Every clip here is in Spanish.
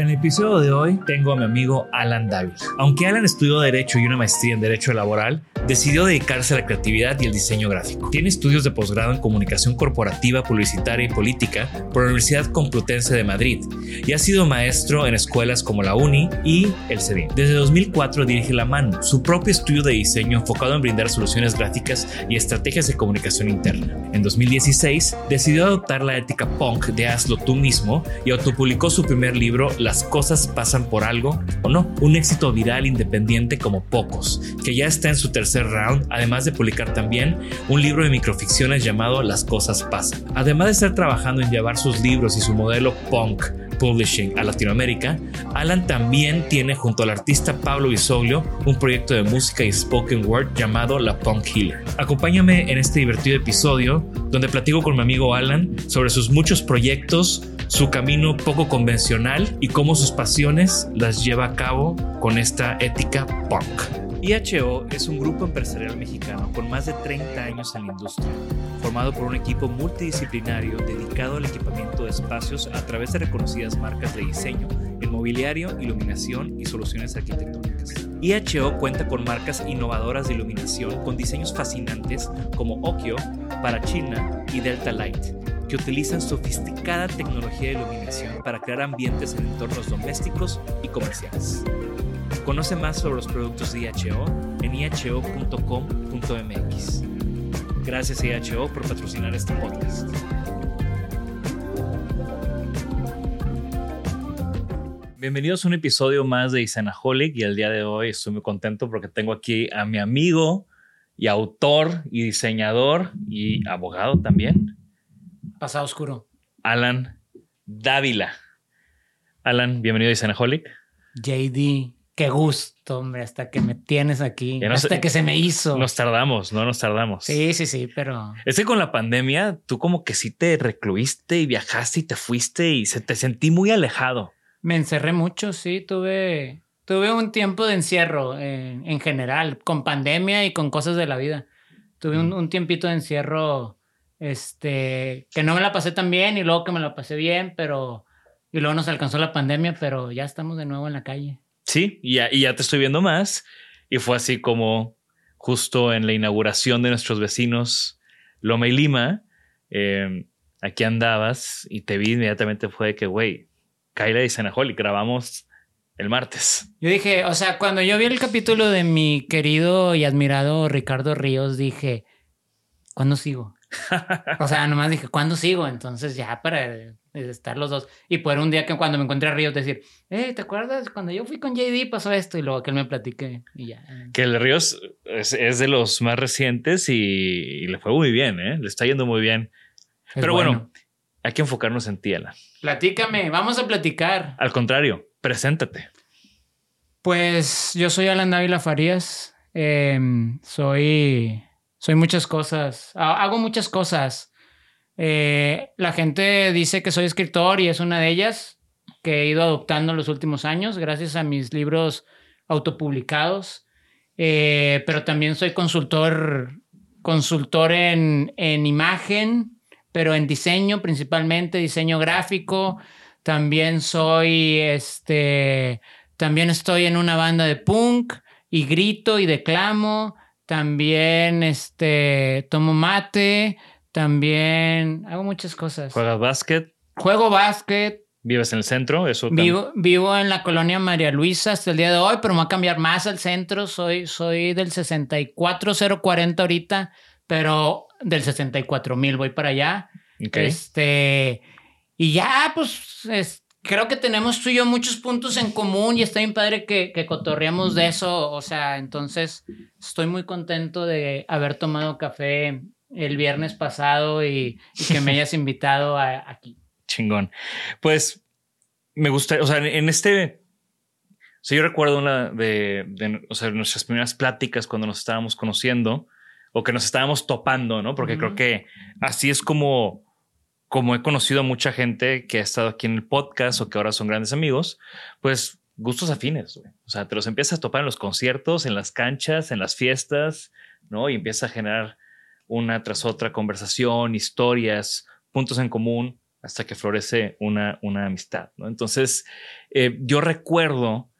En el episodio de hoy tengo a mi amigo Alan David. Aunque Alan estudió Derecho y una maestría en Derecho Laboral, decidió dedicarse a la creatividad y el diseño gráfico. Tiene estudios de posgrado en Comunicación Corporativa, Publicitaria y Política por la Universidad Complutense de Madrid y ha sido maestro en escuelas como la UNI y el CEDIN. Desde 2004 dirige La Mano, su propio estudio de diseño enfocado en brindar soluciones gráficas y estrategias de comunicación interna. En 2016 decidió adoptar la ética punk de hazlo tú mismo y autopublicó su primer libro Las cosas pasan por algo o no, un éxito viral independiente como pocos, que ya está en su tercer round, además de publicar también un libro de microficciones llamado Las cosas pasan. Además de estar trabajando en llevar sus libros y su modelo punk Publishing a Latinoamérica, Alan también tiene junto al artista Pablo Bisoglio un proyecto de música y spoken word llamado La Punk Healer. Acompáñame en este divertido episodio donde platico con mi amigo Alan sobre sus muchos proyectos, su camino poco convencional y cómo sus pasiones las lleva a cabo con esta ética punk. IHO es un grupo empresarial mexicano con más de 30 años en la industria, formado por un equipo multidisciplinario dedicado al equipamiento de espacios a través de reconocidas marcas de diseño, en mobiliario, iluminación y soluciones arquitectónicas. IHO cuenta con marcas innovadoras de iluminación con diseños fascinantes como Okio para China y Delta Light, que utilizan sofisticada tecnología de iluminación para crear ambientes en entornos domésticos y comerciales. Conoce más sobre los productos de IHO en iho.com.mx. Gracias IHO por patrocinar este podcast. Bienvenidos a un episodio más de Isanaholic y el día de hoy estoy muy contento porque tengo aquí a mi amigo y autor y diseñador y abogado también, Pasado oscuro. Alan Dávila. Alan, bienvenido a Isanaholic. JD, qué gusto, hombre, hasta que me tienes aquí. No hasta que se me hizo. Nos tardamos, no nos tardamos. Sí, sí, sí, pero Es que con la pandemia tú como que sí te recluiste y viajaste y te fuiste y se te sentí muy alejado. me encerré mucho, sí, tuve, tuve un tiempo de encierro eh, en general, con pandemia y con cosas de la vida. Tuve un, un tiempito de encierro, este, que no me la pasé tan bien y luego que me la pasé bien, pero, y luego nos alcanzó la pandemia, pero ya estamos de nuevo en la calle. Sí, y ya, y ya te estoy viendo más. Y fue así como justo en la inauguración de nuestros vecinos Loma y Lima, eh, aquí andabas y te vi inmediatamente fue de que, güey, Kyla y Sanaholic, grabamos el martes. Yo dije, o sea, cuando yo vi el capítulo de mi querido y admirado Ricardo Ríos, dije, ¿cuándo sigo? O sea, nomás dije, ¿cuándo sigo? Entonces ya para estar los dos y poder un día que cuando me encontré a Ríos decir, eh, ¿te acuerdas? Cuando yo fui con JD pasó esto y luego que él me platique y ya. Que el Ríos es, de los más recientes y, le fue muy bien, ¿eh? Le está yendo muy bien. Pero bueno. hay que enfocarnos en ti, Alan. Platícame, vamos a platicar. Al contrario, preséntate. Pues yo soy Alan Dávila Farías. Em, soy, soy muchas cosas. Hago muchas cosas. Eh, la gente dice que soy escritor y es una de ellas que he ido adoptando en los últimos años gracias a mis libros autopublicados. Eh, pero también soy consultor, consultor en, en imagen, pero en diseño principalmente, diseño gráfico. También soy, este, también estoy en una banda de punk y grito y declamo. También, este, tomo mate. También hago muchas cosas. ¿Juegas básquet? Juego básquet. ¿Vives en el centro? Eso vivo, vivo en la colonia María Luisa hasta el día de hoy, pero me voy a cambiar más al centro. Soy, soy del 64040 ahorita, pero del 64 mil voy para allá. Este, y ya, pues, creo que tenemos tú y yo muchos puntos en común y está bien padre que, que cotorreamos de eso. O sea, entonces estoy muy contento de haber tomado café el viernes pasado y, que me hayas invitado aquí. Chingón. Pues me gusta, o sea, en este, o yo recuerdo una de, nuestras primeras pláticas cuando nos estábamos conociendo o que nos estábamos topando, ¿no? Porque creo que así es como, como he conocido a mucha gente que ha estado aquí en el podcast o que ahora son grandes amigos, pues gustos afines, O sea, te los empiezas a topar en los conciertos, en las canchas, en las fiestas, ¿no? Y empieza a generar una tras otra conversación, historias, puntos en común, hasta que florece una, una amistad. ¿no? Entonces, eh, yo recuerdo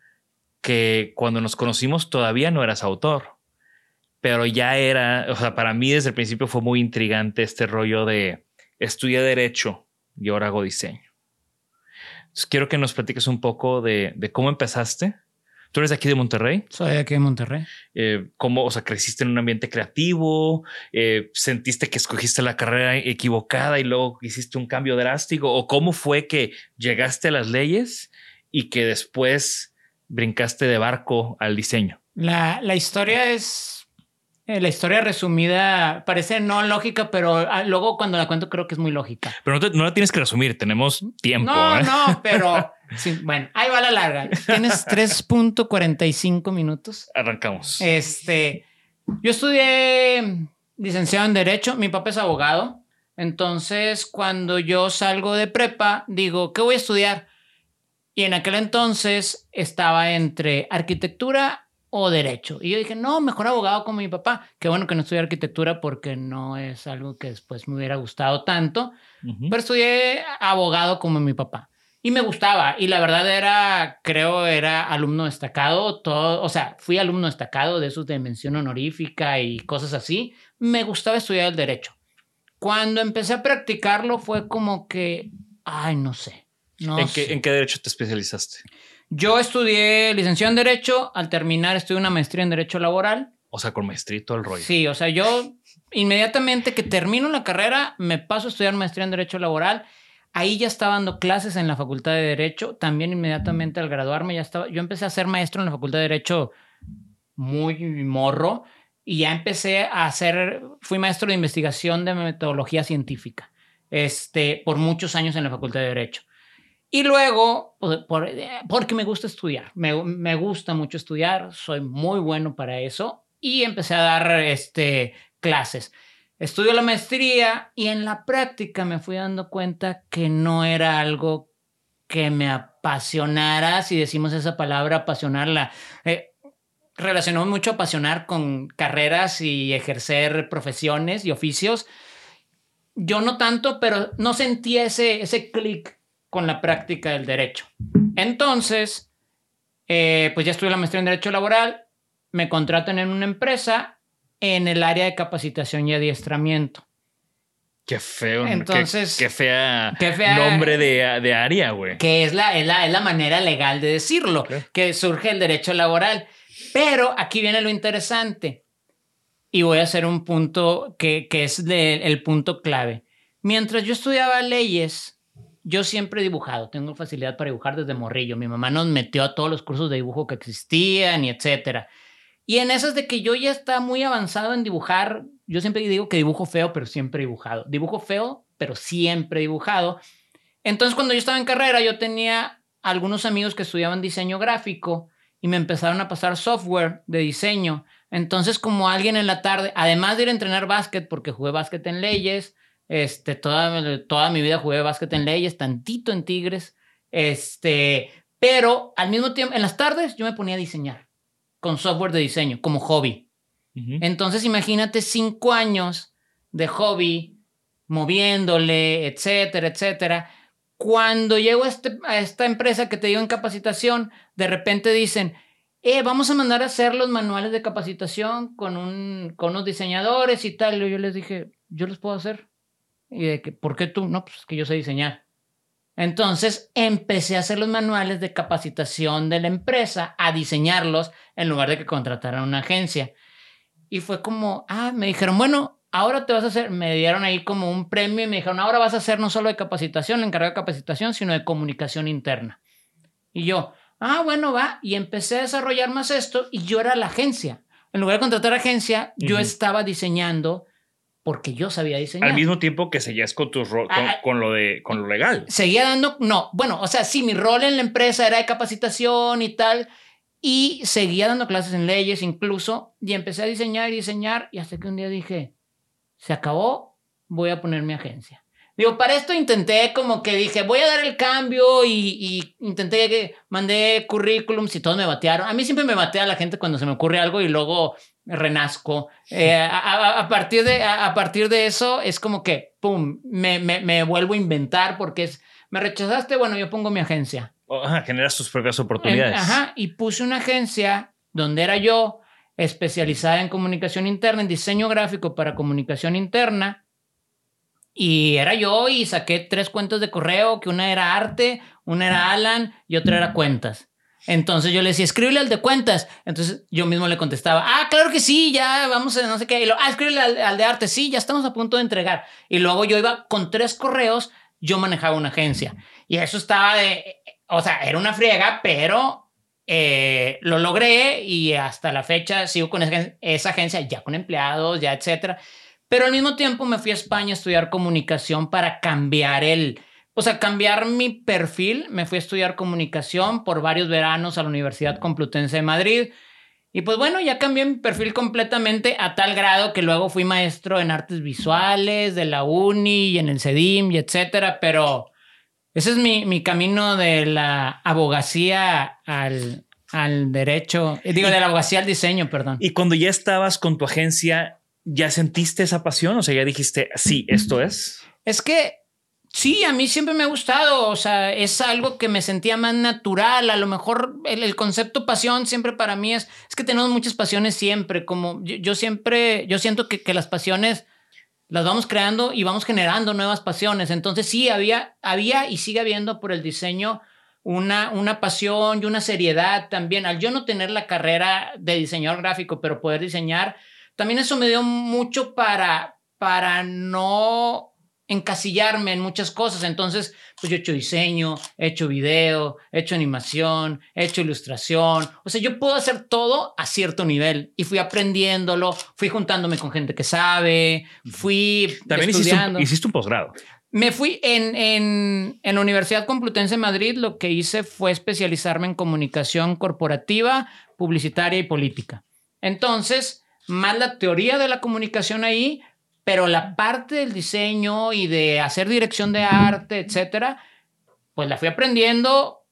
que cuando nos conocimos todavía no eras autor, pero ya era, o sea, para mí desde el principio fue muy intrigante este rollo de estudiar derecho y ahora hago diseño. Entonces, quiero que nos platiques un poco de, de cómo empezaste, ¿Tú eres de aquí de Monterrey? Soy de aquí de Monterrey. Eh, ¿Cómo, o sea, creciste en un ambiente creativo? Eh, ¿Sentiste que escogiste la carrera equivocada y luego hiciste un cambio drástico? ¿O cómo fue que llegaste a las leyes y que después brincaste de barco al diseño? La, la historia es la historia resumida parece no lógica, pero ah, luego cuando la cuento creo que es muy lógica. Pero no, la tienes que resumir, tenemos tiempo. No, ¿eh? no, pero bueno, ahí va la larga. Tienes 3.45 minutos. Arrancamos. Este, yo estudié licenciado en Derecho, mi papá es abogado, entonces cuando yo salgo de prepa, digo, ¿qué voy a estudiar? Y en aquel entonces estaba entre arquitectura o derecho. Y yo dije, no, mejor abogado como mi papá. Qué bueno que no estudié arquitectura porque no es algo que después me hubiera gustado tanto, pero estudié abogado como mi papá. Y me gustaba, y la verdad era, creo, era alumno destacado, todo, o sea, fui alumno destacado de esos de mención honorífica y cosas así. Me gustaba estudiar el derecho. Cuando empecé a practicarlo fue como que, ay, no sé. No ¿En, Qué, ¿En qué derecho te especializaste? Yo estudié licenciado en Derecho, al terminar estudié una maestría en Derecho Laboral. O sea, con maestrito el rollo. Sí, o sea, yo inmediatamente que termino la carrera, me paso a estudiar maestría en Derecho Laboral. Ahí ya estaba dando clases en la Facultad de Derecho. También inmediatamente al graduarme ya estaba, yo empecé a ser maestro en la Facultad de Derecho muy morro y ya empecé a hacer, fui maestro de investigación de metodología científica, este, por muchos años en la Facultad de Derecho. Y luego, pues, porque me gusta estudiar, me, me, gusta mucho estudiar, soy muy bueno para eso y empecé a dar este, clases. Estudio la maestría y en la práctica me fui dando cuenta que no era algo que me apasionara, si decimos esa palabra, apasionarla. Eh, relacionó mucho apasionar con carreras y ejercer profesiones y oficios. Yo no tanto, pero no sentía ese, ese clic con la práctica del derecho. Entonces, eh, pues ya estudié la maestría en Derecho Laboral, me contratan en una empresa en el área de capacitación y adiestramiento. Qué feo. Entonces. Qué, fea, nombre de, de área, güey. Que es la, es la, manera legal de decirlo, que surge el derecho laboral. Pero aquí viene lo interesante. y voy a hacer un punto que, que es el punto clave. Mientras yo estudiaba leyes, yo siempre he dibujado, tengo facilidad para dibujar desde morrillo. Mi mamá nos metió a todos los cursos de dibujo que existían y etcétera. Y en esas de que yo ya estaba muy avanzado en dibujar, yo siempre digo que dibujo feo, pero siempre dibujado. Dibujo feo, pero siempre dibujado. Entonces, cuando yo estaba en carrera, yo tenía algunos amigos que estudiaban diseño gráfico y me empezaron a pasar software de diseño. Entonces, como alguien en la tarde, además de ir a entrenar básquet, porque jugué básquet en leyes, este, toda, toda mi vida jugué básquet en leyes, tantito en Tigres, este, pero al mismo tiempo, en las tardes yo me ponía a diseñar con software de diseño, como hobby. Entonces, imagínate cinco años de hobby, moviéndole, etcétera, etcétera. Cuando llego a, este, a esta empresa que te digo en capacitación, de repente dicen, eh, vamos a mandar a hacer los manuales de capacitación con, un, con unos diseñadores y tal. Y yo les dije, yo los puedo hacer. Y de que, ¿por qué tú? No, pues que yo sé diseñar. Entonces empecé a hacer los manuales de capacitación de la empresa, a diseñarlos en lugar de que contrataran una agencia. Y fue como, ah, me dijeron, bueno, ahora te vas a hacer, me dieron ahí como un premio y me dijeron, ahora vas a hacer no solo de capacitación, encargado de capacitación, sino de comunicación interna. Y yo, ah, bueno, va, y empecé a desarrollar más esto y yo era la agencia. En lugar de contratar agencia, yo estaba diseñando porque yo sabía diseñar. Al mismo tiempo que seguías con tu rol, con, ah, lo de con lo legal. Seguía dando, no, bueno, o sea, sí, mi rol en la empresa era de capacitación y tal, y seguía dando clases en leyes incluso, y empecé a diseñar y diseñar, y hasta que un día dije, se acabó, voy a poner mi agencia. Digo, para esto intenté como que dije, voy a dar el cambio y, intenté que mandé currículums y todos me batearon. A mí siempre me batea la gente cuando se me ocurre algo y luego renazco. Eh, a, partir de, a, partir de eso es como que, ¡pum!, me, me, me, vuelvo a inventar porque es, me rechazaste, bueno, yo pongo mi agencia. Ajá, generas tus propias oportunidades. ajá, y puse una agencia donde era yo especializada en comunicación interna, en diseño gráfico para comunicación interna y era yo y saqué tres cuentas de correo, que una era arte, una era Alan y otra era cuentas. Entonces yo le decía, escríbele al de cuentas. Entonces yo mismo le contestaba, ah, claro que sí, ya vamos a no sé qué. Y lo, ah, escríbele al, de arte, sí, ya estamos a punto de entregar. Y luego yo iba con tres correos, yo manejaba una agencia. Y eso estaba de, o sea, era una friega, pero eh, lo logré y hasta la fecha sigo con esa, esa agencia, ya con empleados, ya etcétera. Pero al mismo tiempo me fui a España a estudiar comunicación para cambiar el, o sea, cambiar mi perfil. Me fui a estudiar comunicación por varios veranos a la Universidad Complutense de Madrid. Y pues bueno, ya cambié mi perfil completamente a tal grado que luego fui maestro en artes visuales de la uni y en el CEDIM y etcétera, pero ese es mi, mi camino de la abogacía al, al derecho, digo, de la abogacía al diseño, perdón. Y cuando ya estabas con tu agencia, ¿ya sentiste esa pasión? O sea, ya dijiste, sí, esto es. Es que sí, a mí siempre me ha gustado. O sea, es algo que me sentía más natural. A lo mejor el, concepto pasión siempre para mí es, es que tenemos muchas pasiones siempre. Como yo, siempre, yo siento que, que, las pasiones las vamos creando y vamos generando nuevas pasiones. Entonces sí, había, había y sigue habiendo por el diseño una, una pasión y una seriedad también. Al yo no tener la carrera de diseñador gráfico, pero poder diseñar también eso me dio mucho para, para no encasillarme en muchas cosas. Entonces, pues yo he hecho diseño, he hecho video, he hecho animación, he hecho ilustración. O sea, yo puedo hacer todo a cierto nivel y fui aprendiéndolo, fui juntándome con gente que sabe, fui También estudiando. Hiciste un, posgrado. Me fui en, en, en la Universidad Complutense de Madrid, lo que hice fue especializarme en comunicación corporativa, publicitaria y política. Entonces, más la teoría de la comunicación ahí, pero la parte del diseño y de hacer dirección de arte, etcétera, pues la fui aprendiendo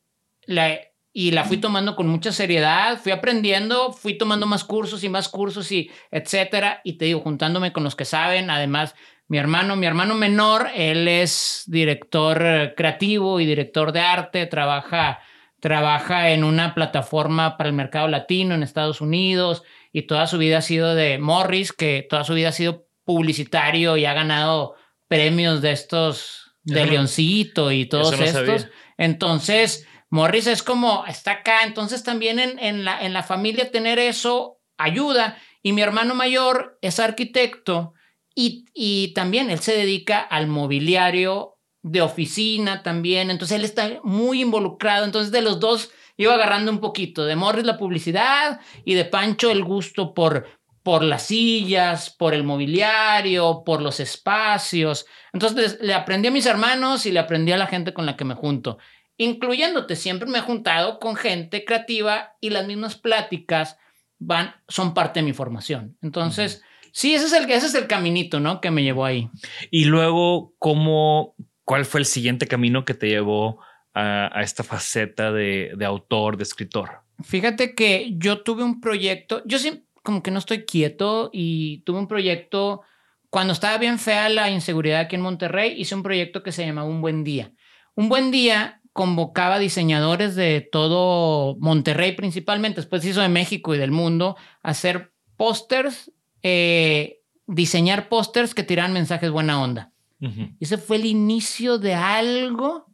y la fui tomando con mucha seriedad, fui aprendiendo, fui tomando más cursos y más cursos y etcétera, y te digo, juntándome con los que saben, además mi hermano, mi hermano menor, él es director creativo y director de arte, trabaja trabaja en una plataforma para el mercado latino en Estados Unidos, y toda su vida ha sido de Morris, que toda su vida ha sido publicitario y ha ganado premios de estos de Leoncito y todos estos. Entonces, Morris es como, está acá, entonces también en, en, la, en la familia tener eso ayuda. Y mi hermano mayor es arquitecto y, y también él se dedica al mobiliario de oficina también. Entonces él está muy involucrado. Entonces de los dos iba agarrando un poquito. De Morris la publicidad y de Pancho el gusto por, por las sillas, por el mobiliario, por los espacios. Entonces le aprendí a mis hermanos y le aprendí a la gente con la que me junto. Incluyéndote, siempre me he juntado con gente creativa y las mismas pláticas van, son parte de mi formación. Entonces, sí, ese es, el, ese es el caminito, ¿no? Que me llevó ahí. Y luego, ¿cómo, ¿cuál fue el siguiente camino que te llevó a, esta faceta de, de, autor, de escritor? Fíjate que yo tuve un proyecto, yo como que no estoy quieto y tuve un proyecto, cuando estaba bien fea la inseguridad aquí en Monterrey, hice un proyecto que se llamaba Un Buen Día. Un Buen Día convocaba diseñadores de todo Monterrey principalmente, después hizo de México y del mundo, a hacer pósters, eh, diseñar pósters que tiraran mensajes buena onda. Ese fue el inicio de algo.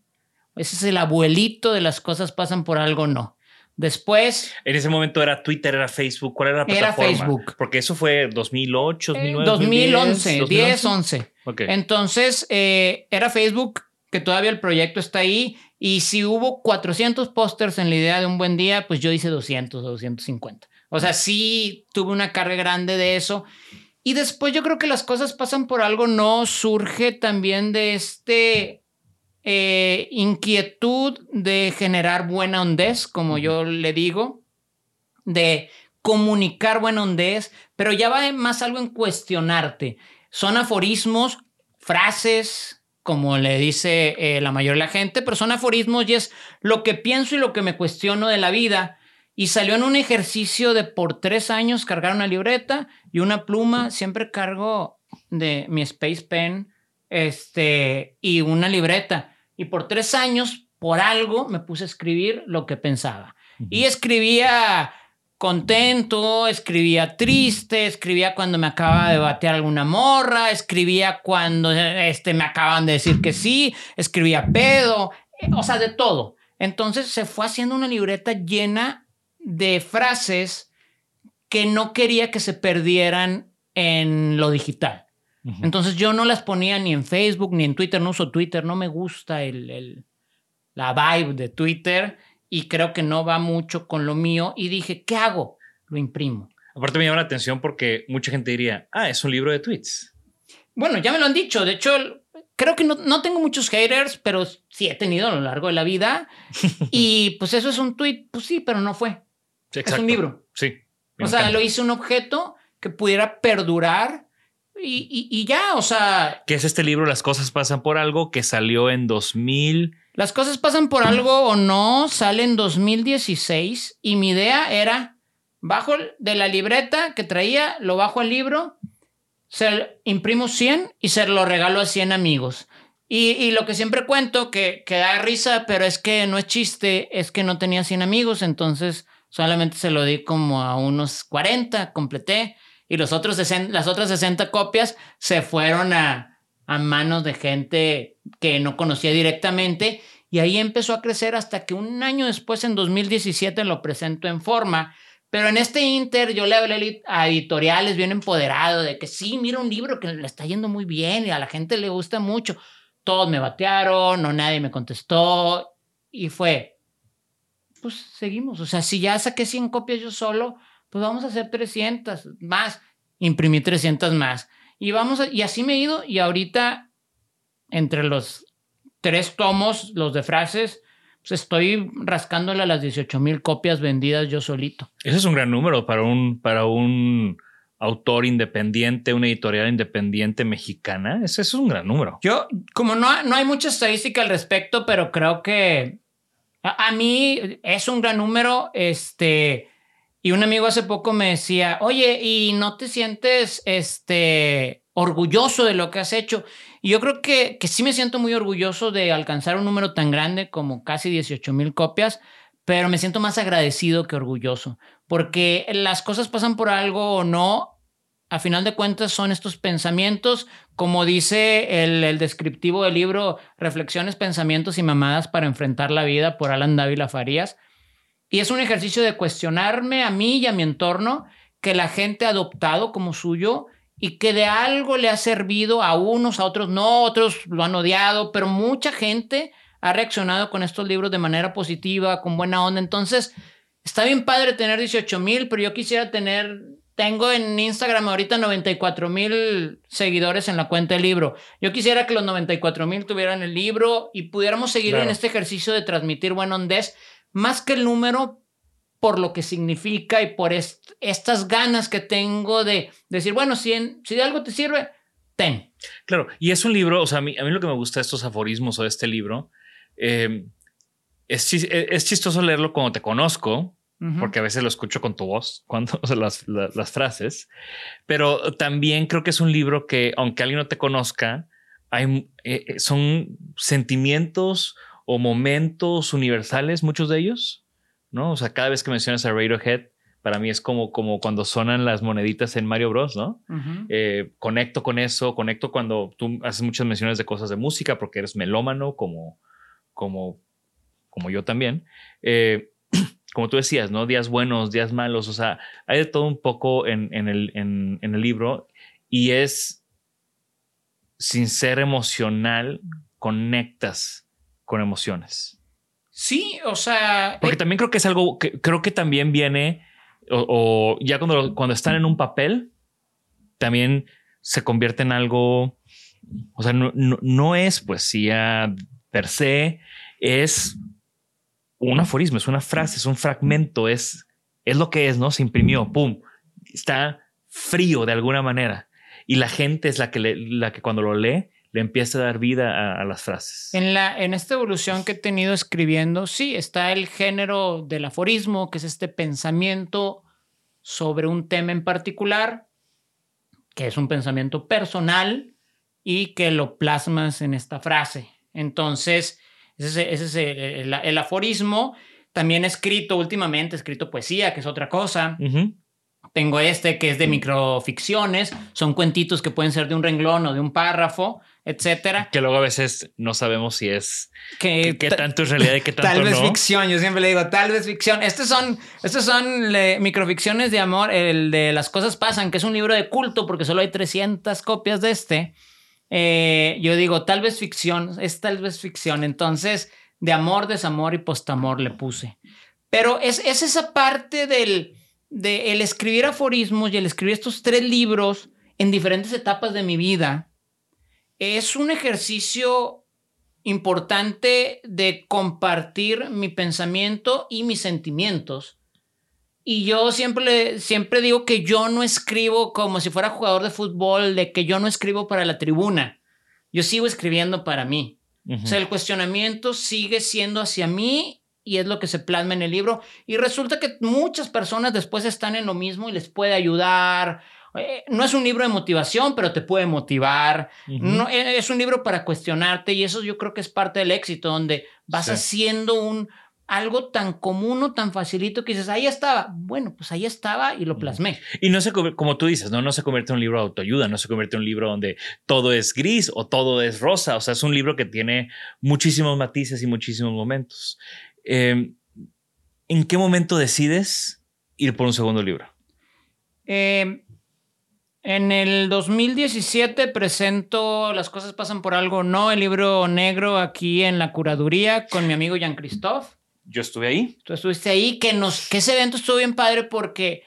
Ese es el abuelito de las cosas pasan por algo, no. Después. En ese momento era Twitter, era Facebook. ¿Cuál era la plataforma? Era Facebook. Porque eso fue 2008, 2009. 2011, 10, 11. Entonces, eh, era Facebook, que todavía el proyecto está ahí. Y si hubo 400 pósters en la idea de un buen día, pues yo hice 200 o 250. O sea, sí tuve una carga grande de eso. Y después yo creo que las cosas pasan por algo, no surge también de este eh, inquietud de generar buena ondez, como yo le digo, de comunicar buena ondez, pero ya va más algo en cuestionarte. Son aforismos, frases, como le dice eh, la mayoría de la gente, pero son aforismos y es lo que pienso y lo que me cuestiono de la vida. Y salió en un ejercicio de por tres años cargar una libreta y una pluma. Siempre cargo de mi Space Pen este, y una libreta. Y por tres años, por algo, me puse a escribir lo que pensaba. Y escribía contento, escribía triste, escribía cuando me acaba de batear alguna morra, escribía cuando este, me acaban de decir que sí, escribía pedo, o sea, de todo. Entonces se fue haciendo una libreta llena de frases que no quería que se perdieran en lo digital. Entonces yo no las ponía ni en Facebook ni en Twitter, no uso Twitter, no me gusta el, el, la vibe de Twitter y creo que no va mucho con lo mío y dije, ¿qué hago? Lo imprimo. Aparte me llama la atención porque mucha gente diría, ah, es un libro de tweets. Bueno, ya me lo han dicho. De hecho, creo que no, no tengo muchos haters, pero sí he tenido a lo largo de la vida. y pues eso es un tweet, pues sí, pero no fue. es un libro. Sí. O sea, lo hice un objeto que pudiera perdurar y, y, y, ya, o sea. ¿Qué es este libro? Las cosas pasan por algo que salió en 2000. Las cosas pasan por algo o no, sale en 2016 y mi idea era, bajo de la libreta que traía, lo bajo al libro, se imprimo 100 y se lo regalo a 100 amigos. Y, y lo que siempre cuento, que, que, da risa, pero es que no es chiste, es que no tenía 100 amigos, entonces solamente se lo di como a unos 40, completé, y los otros las otras 60 copias se fueron a, a manos de gente que no conocía directamente y ahí empezó a crecer hasta que un año después, en 2017, lo presento en forma. Pero en este Inter yo le hablé a editoriales bien empoderado de que sí, mira un libro que le está yendo muy bien y a la gente le gusta mucho. Todos me batearon, no nadie me contestó y fue, pues seguimos. O sea, si ya saqué 100 copias yo solo, pues vamos a hacer 300 más. Imprimí 300 más. Y vamos, y así me he ido y ahorita entre los tres tomos, los de frases, pues estoy rascándole a las 18 mil copias vendidas yo solito. Ese es un gran número para un, para un autor independiente, una editorial independiente mexicana. Ese, es un gran número. Yo, como no, no hay mucha estadística al respecto, pero creo que a, a mí es un gran número. Este, y un amigo hace poco me decía, oye, ¿y no te sientes este, orgulloso de lo que has hecho? Y yo creo que, que sí me siento muy orgulloso de alcanzar un número tan grande como casi 18 mil copias, pero me siento más agradecido que orgulloso, porque las cosas pasan por algo o no. A final de cuentas son estos pensamientos, como dice el, el descriptivo del libro Reflexiones, Pensamientos y Mamadas para enfrentar la vida por Alan Dávila Farías y es un ejercicio de cuestionarme a mí y a mi entorno que la gente ha adoptado como suyo y que de algo le ha servido a unos, a otros no, otros lo han odiado, pero mucha gente ha reaccionado con estos libros de manera positiva, con buena onda. Entonces, está bien padre tener 18 mil, pero yo quisiera tener, tengo en Instagram ahorita 94 mil seguidores en la cuenta del libro. Yo quisiera que los 94 mil tuvieran el libro y pudiéramos seguir en este ejercicio de transmitir buen ondez, más que el número por lo que significa y por estas ganas que tengo de decir, bueno, si, si de algo te sirve, ten. Claro, y es un libro, o sea, a mí, a mí lo que me gusta de estos aforismos o de este libro, eh, es, es, chistoso leerlo cuando te conozco, porque a veces lo escucho con tu voz, cuando o sea, las, las, frases, pero también creo que es un libro que, aunque alguien no te conozca, hay, eh, eh, son sentimientos o momentos universales, muchos de ellos, ¿no? O sea, cada vez que mencionas a Radiohead, para mí es como, como cuando sonan las moneditas en Mario Bros, ¿no? Eh, conecto con eso, conecto cuando tú haces muchas menciones de cosas de música porque eres melómano como, como, como yo también. Eh, como tú decías, ¿no? Días buenos, días malos, o sea, hay de todo un poco en, el, en el libro y es, sin ser emocional, conectas con emociones. Sí, o sea. Porque eh, también creo que es algo que creo que también viene, o, ya cuando, cuando están en un papel, también se convierte en algo. O sea, no, no, es poesía per se, es un aforismo, es una frase, es un fragmento, es, es lo que es, ¿no? Se imprimió, pum, está frío de alguna manera. Y la gente es la que, la que cuando lo lee le empieza a dar vida a, las frases. En, la, en esta evolución que he tenido escribiendo, sí, está el género del aforismo, que es este pensamiento sobre un tema en particular, que es un pensamiento personal y que lo plasmas en esta frase. Entonces, ese, es el, aforismo. También he escrito últimamente, he escrito poesía, que es otra cosa. Tengo este que es de microficciones, son cuentitos que pueden ser de un renglón o de un párrafo, etcétera. Que luego a veces no sabemos si es que, qué tanto es realidad y qué tanto Tal vez no. ficción, yo siempre le digo, tal vez ficción. Estos son, estos son microficciones de amor, el de Las cosas pasan, que es un libro de culto porque solo hay 300 copias de este. Eh, yo digo, tal vez ficción, es tal vez ficción. Entonces, de amor, desamor y postamor le puse. Pero es, es esa parte del de el escribir aforismos y el escribir estos tres libros en diferentes etapas de mi vida es un ejercicio importante de compartir mi pensamiento y mis sentimientos. Y yo siempre, siempre digo que yo no escribo como si fuera jugador de fútbol, de que yo no escribo para la tribuna. Yo sigo escribiendo para mí. O sea, el cuestionamiento sigue siendo hacia mí y es lo que se plasma en el libro. Y resulta que muchas personas después están en lo mismo y les puede ayudar eh, no es un libro de motivación, pero te puede motivar. no, eh, es un libro para cuestionarte y eso yo creo que es parte del éxito, donde vas haciendo un algo tan común o tan facilito que dices, ahí estaba. Bueno, pues ahí estaba y lo plasmé. Y no se, como tú dices, no, no se convierte en un libro de autoayuda, no se convierte en un libro donde todo es gris o todo es rosa. O sea, es un libro que tiene muchísimos matices y muchísimos momentos. Em, ¿En qué momento decides ir por un segundo libro? Eh, en el 2017 presento Las cosas pasan por algo, no, el libro negro aquí en la curaduría con mi amigo Jean Christophe. Yo estuve ahí. Tú estuviste ahí, que, nos, que ese evento estuvo bien padre porque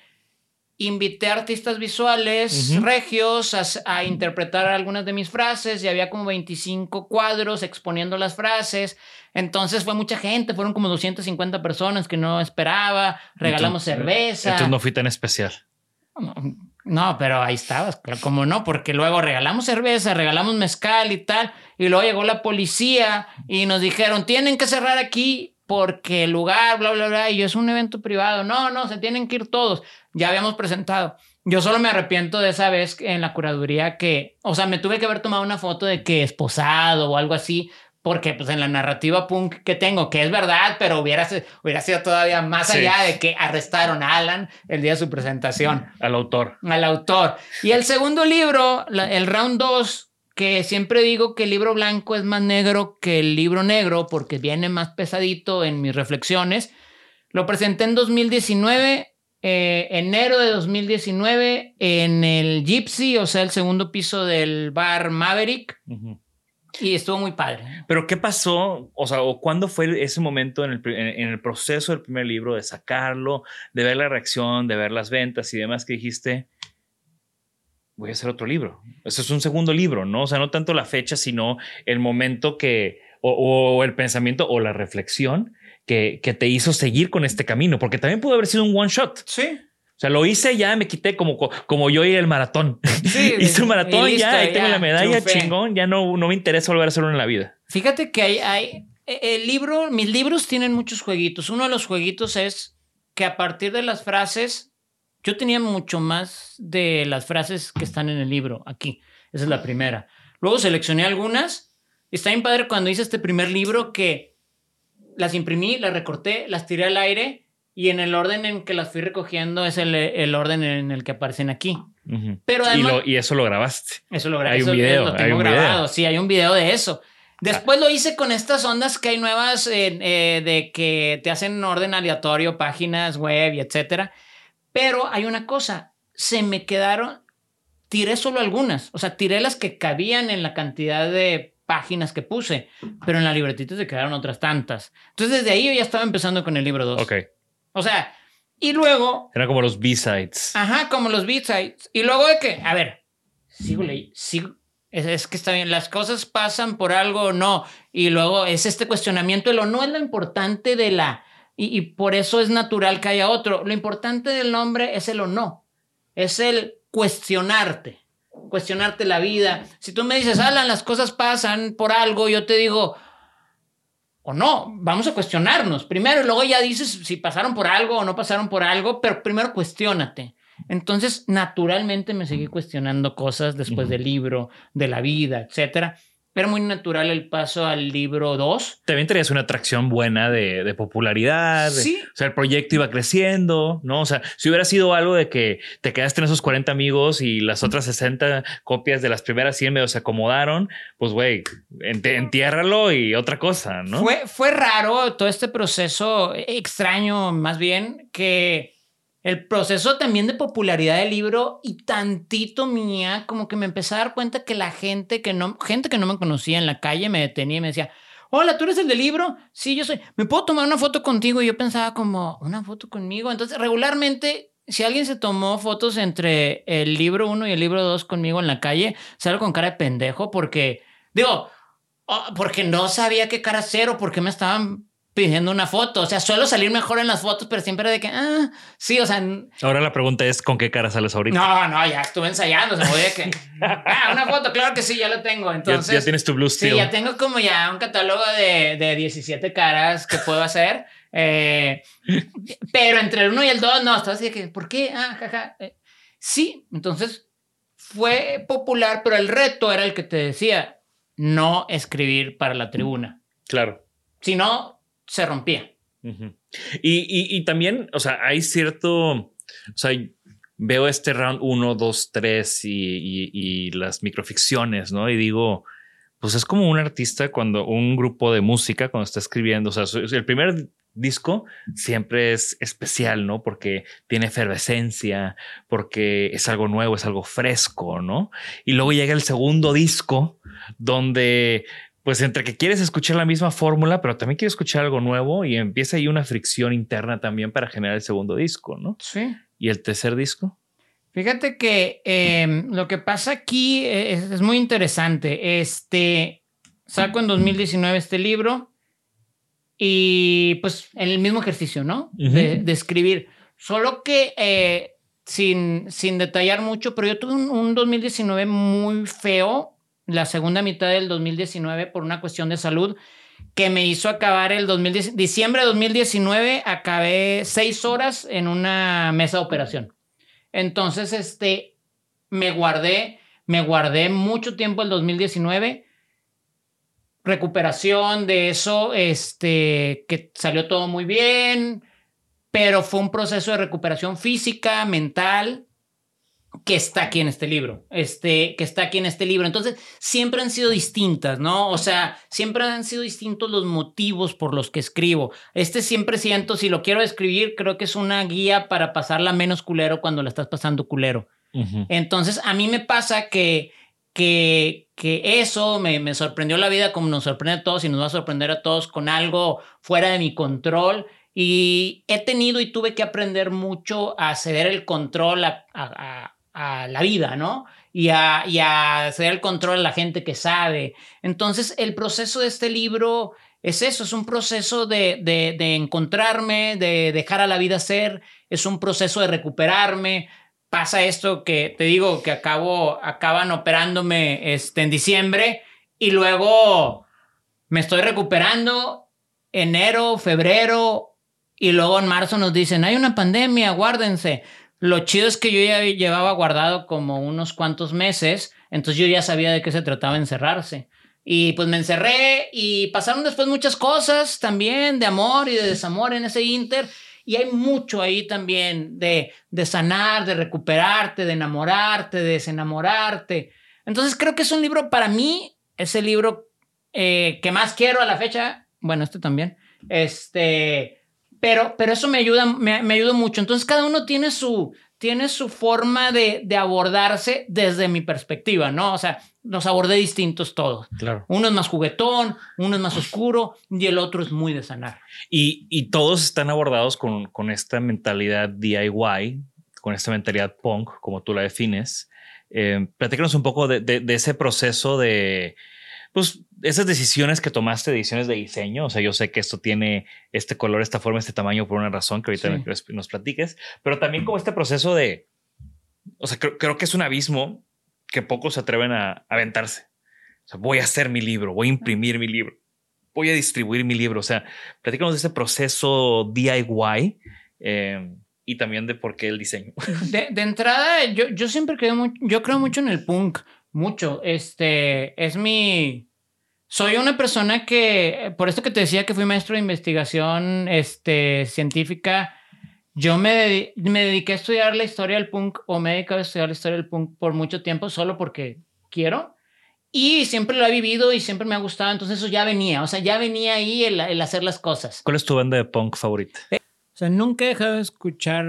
invité a artistas visuales regios a, a, interpretar algunas de mis frases y había como 25 cuadros exponiendo las frases. Entonces fue mucha gente, fueron como 250 personas que no esperaba, regalamos cerveza. Entonces no fui tan especial. No, pero ahí estabas, como no, porque luego regalamos cerveza, regalamos mezcal y tal, y luego llegó la policía y nos dijeron, tienen que cerrar aquí porque el lugar, bla, bla, bla, y yo es un evento privado. No, no, se tienen que ir todos. Ya habíamos presentado. Yo solo me arrepiento de esa vez en la curaduría que, o sea, me tuve que haber tomado una foto de que esposado o algo así, porque pues en la narrativa punk que tengo, que es verdad, pero hubiera, hubiera sido todavía más allá de que arrestaron a Alan el día de su presentación. Al autor. Al autor. Y el segundo libro, el round 2, que siempre digo que el libro blanco es más negro que el libro negro porque viene más pesadito en mis reflexiones, lo presenté en 2019 eh, enero de 2019 en el Gypsy, o sea, el segundo piso del bar Maverick. Y estuvo muy padre. Pero ¿qué pasó? O sea, ¿o ¿cuándo fue ese momento en el, en el proceso del primer libro de sacarlo, de ver la reacción, de ver las ventas y demás que dijiste? voy a hacer otro libro. Eso es un segundo libro, ¿no? O sea, no tanto la fecha, sino el momento que, o, el pensamiento o la reflexión que, que, te hizo seguir con este camino, porque también pudo haber sido un one shot. Sí. O sea, lo hice ya, me quité como, como yo y el maratón. Sí, hice un maratón y ya, ahí tengo la medalla, chingón, ya no, no me interesa volver a hacerlo en la vida. Fíjate que hay, hay, e, el libro, mis libros tienen muchos jueguitos. Uno de los jueguitos es que a partir de las frases yo tenía mucho más de las frases que están en el libro aquí. Esa es la primera. Luego seleccioné algunas. Está bien padre cuando hice este primer libro que las imprimí, las recorté, las tiré al aire y en el orden en que las fui recogiendo es el, el orden en el que aparecen aquí. Pero además, y, eso lo grabaste. Eso lo grabé. Hay un video. Lo tengo grabado. Sí, hay un video de eso. Después lo hice con estas ondas que hay nuevas eh, de que te hacen orden aleatorio, páginas web y etcétera. Pero hay una cosa, se me quedaron, tiré solo algunas, o sea, tiré las que cabían en la cantidad de páginas que puse, pero en la libretita se quedaron otras tantas. Entonces desde ahí yo ya estaba empezando con el libro 2. Ok. O sea, y luego... Era como los B-sides. Ajá, como los B-sides. Y luego de que, a ver, sigo leyendo, sigo... Es, es, que está bien, las cosas pasan por algo o no. Y luego es este cuestionamiento de lo no es lo importante de la y, por eso es natural que haya otro. Lo importante del nombre es el o no, es el cuestionarte, cuestionarte la vida. Si tú me dices, Alan, las cosas pasan por algo, yo te digo, o no, vamos a cuestionarnos. Primero y luego ya dices si pasaron por algo o no pasaron por algo, pero primero cuestionate. Entonces, naturalmente me seguí cuestionando cosas después del libro, de la vida, etcétera era muy natural el paso al libro 2. También tenías una atracción buena de, popularidad. Sí. o sea, el proyecto iba creciendo, ¿no? O sea, si hubiera sido algo de que te quedaste en esos 40 amigos y las otras 60 copias de las primeras 100 medio se acomodaron, pues, güey, entiérralo y otra cosa, ¿no? Fue, fue raro todo este proceso extraño, más bien, que el proceso también de popularidad del libro y tantito mía, como que me empecé a dar cuenta que la gente que no, gente que no me conocía en la calle me detenía y me decía, hola, ¿tú eres el del libro? Sí, yo soy. ¿Me puedo tomar una foto contigo? Y yo pensaba como, ¿una foto conmigo? Entonces, regularmente, si alguien se tomó fotos entre el libro 1 y el libro 2 conmigo en la calle, salgo con cara de pendejo porque, digo, oh, porque no sabía qué cara hacer o porque me estaban pidiendo una foto. O sea, suelo salir mejor en las fotos, pero siempre de que, ah, sí, o sea. Ahora la pregunta es: ¿con qué cara sales ahorita? No, no, ya estuve ensayando. O sea, voy de que, ah, una foto, claro que sí, ya lo tengo. Entonces, ya, tienes tu blue steel. Sí, ya tengo como ya un catálogo de, de 17 caras que puedo hacer. Eh, pero entre el uno y el dos, no, estaba así de que, ¿por qué? Ah, jaja. Eh, sí, entonces fue popular, pero el reto era el que te decía: no escribir para la tribuna. Claro. Si no, se rompía. y, también, o sea, hay cierto, o sea, veo este round 1, 2, 3 y, las microficciones, ¿no? Y digo, pues es como un artista cuando un grupo de música, cuando está escribiendo, o sea, el primer disco siempre es especial, ¿no? Porque tiene efervescencia, porque es algo nuevo, es algo fresco, ¿no? Y luego llega el segundo disco donde pues entre que quieres escuchar la misma fórmula, pero también quieres escuchar algo nuevo y empieza ahí una fricción interna también para generar el segundo disco, ¿no? Sí. ¿Y el tercer disco? Fíjate que em, lo que pasa aquí es, muy interesante. Este, saco en 2019 este libro y pues en el mismo ejercicio, ¿no? de, escribir. Solo que eh, sin, sin detallar mucho, pero yo tuve un, un 2019 muy feo la segunda mitad del 2019 por una cuestión de salud que me hizo acabar el 2010, diciembre de 2019, acabé seis horas en una mesa de operación. Entonces, este, me guardé, me guardé mucho tiempo el 2019, recuperación de eso, este, que salió todo muy bien, pero fue un proceso de recuperación física, mental, que está aquí en este libro, este, que está aquí en este libro. Entonces, siempre han sido distintas, ¿no? O sea, siempre han sido distintos los motivos por los que escribo. Este siempre siento, si lo quiero escribir, creo que es una guía para pasarla menos culero cuando la estás pasando culero. Entonces, a mí me pasa que, que, que eso me, me sorprendió la vida como nos sorprende a todos y nos va a sorprender a todos con algo fuera de mi control. Y he tenido y tuve que aprender mucho a ceder el control a, a, a la vida, ¿no? Y a, y a ceder el control a la gente que sabe. Entonces, el proceso de este libro es eso, es un proceso de, de, de encontrarme, de dejar a la vida ser, es un proceso de recuperarme, pasa esto que te digo que acabo, acaban operándome este, en diciembre y luego me estoy recuperando enero, febrero y luego en marzo nos dicen, hay una pandemia, guárdense. Lo chido es que yo ya llevaba guardado como unos cuantos meses, entonces yo ya sabía de qué se trataba encerrarse. Y pues me encerré y pasaron después muchas cosas también de amor y de desamor en ese inter. Y hay mucho ahí también de, de sanar, de recuperarte, de enamorarte, de desenamorarte. Entonces creo que es un libro para mí, es el libro eh, que más quiero a la fecha. Bueno, este también. Este, pero, pero eso me ayuda, me, me ayuda mucho. Entonces cada uno tiene su, tiene su forma de, de, abordarse desde mi perspectiva, ¿no? O sea, los abordé distintos todos. Claro. Uno es más juguetón, uno es más oscuro y el otro es muy de sanar. Y, y todos están abordados con, con, esta mentalidad DIY, con esta mentalidad punk, como tú la defines. Eh, platícanos un poco de, de, de ese proceso de, pues, esas decisiones que tomaste, decisiones de diseño, o sea, yo sé que esto tiene este color, esta forma, este tamaño por una razón que ahorita sí. nos platiques, pero también como este proceso de, o sea, creo, creo que es un abismo que pocos se atreven a, aventarse. O sea, voy a hacer mi libro, voy a imprimir mi libro, voy a distribuir mi libro. O sea, platícanos de ese proceso DIY eh, y también de por qué el diseño. De, de entrada, yo, yo siempre creo, yo creo mucho en el punk, mucho. Este es mi. Soy una persona que, por esto que te decía que fui maestro de investigación este, científica, yo me, me, dediqué a estudiar la historia del punk o me dedicado a estudiar la historia del punk por mucho tiempo solo porque quiero. Y siempre lo he vivido y siempre me ha gustado. Entonces eso ya venía. O sea, ya venía ahí el, el hacer las cosas. ¿Cuál es tu banda de punk favorita? Eh, o sea, nunca he dejado de escuchar...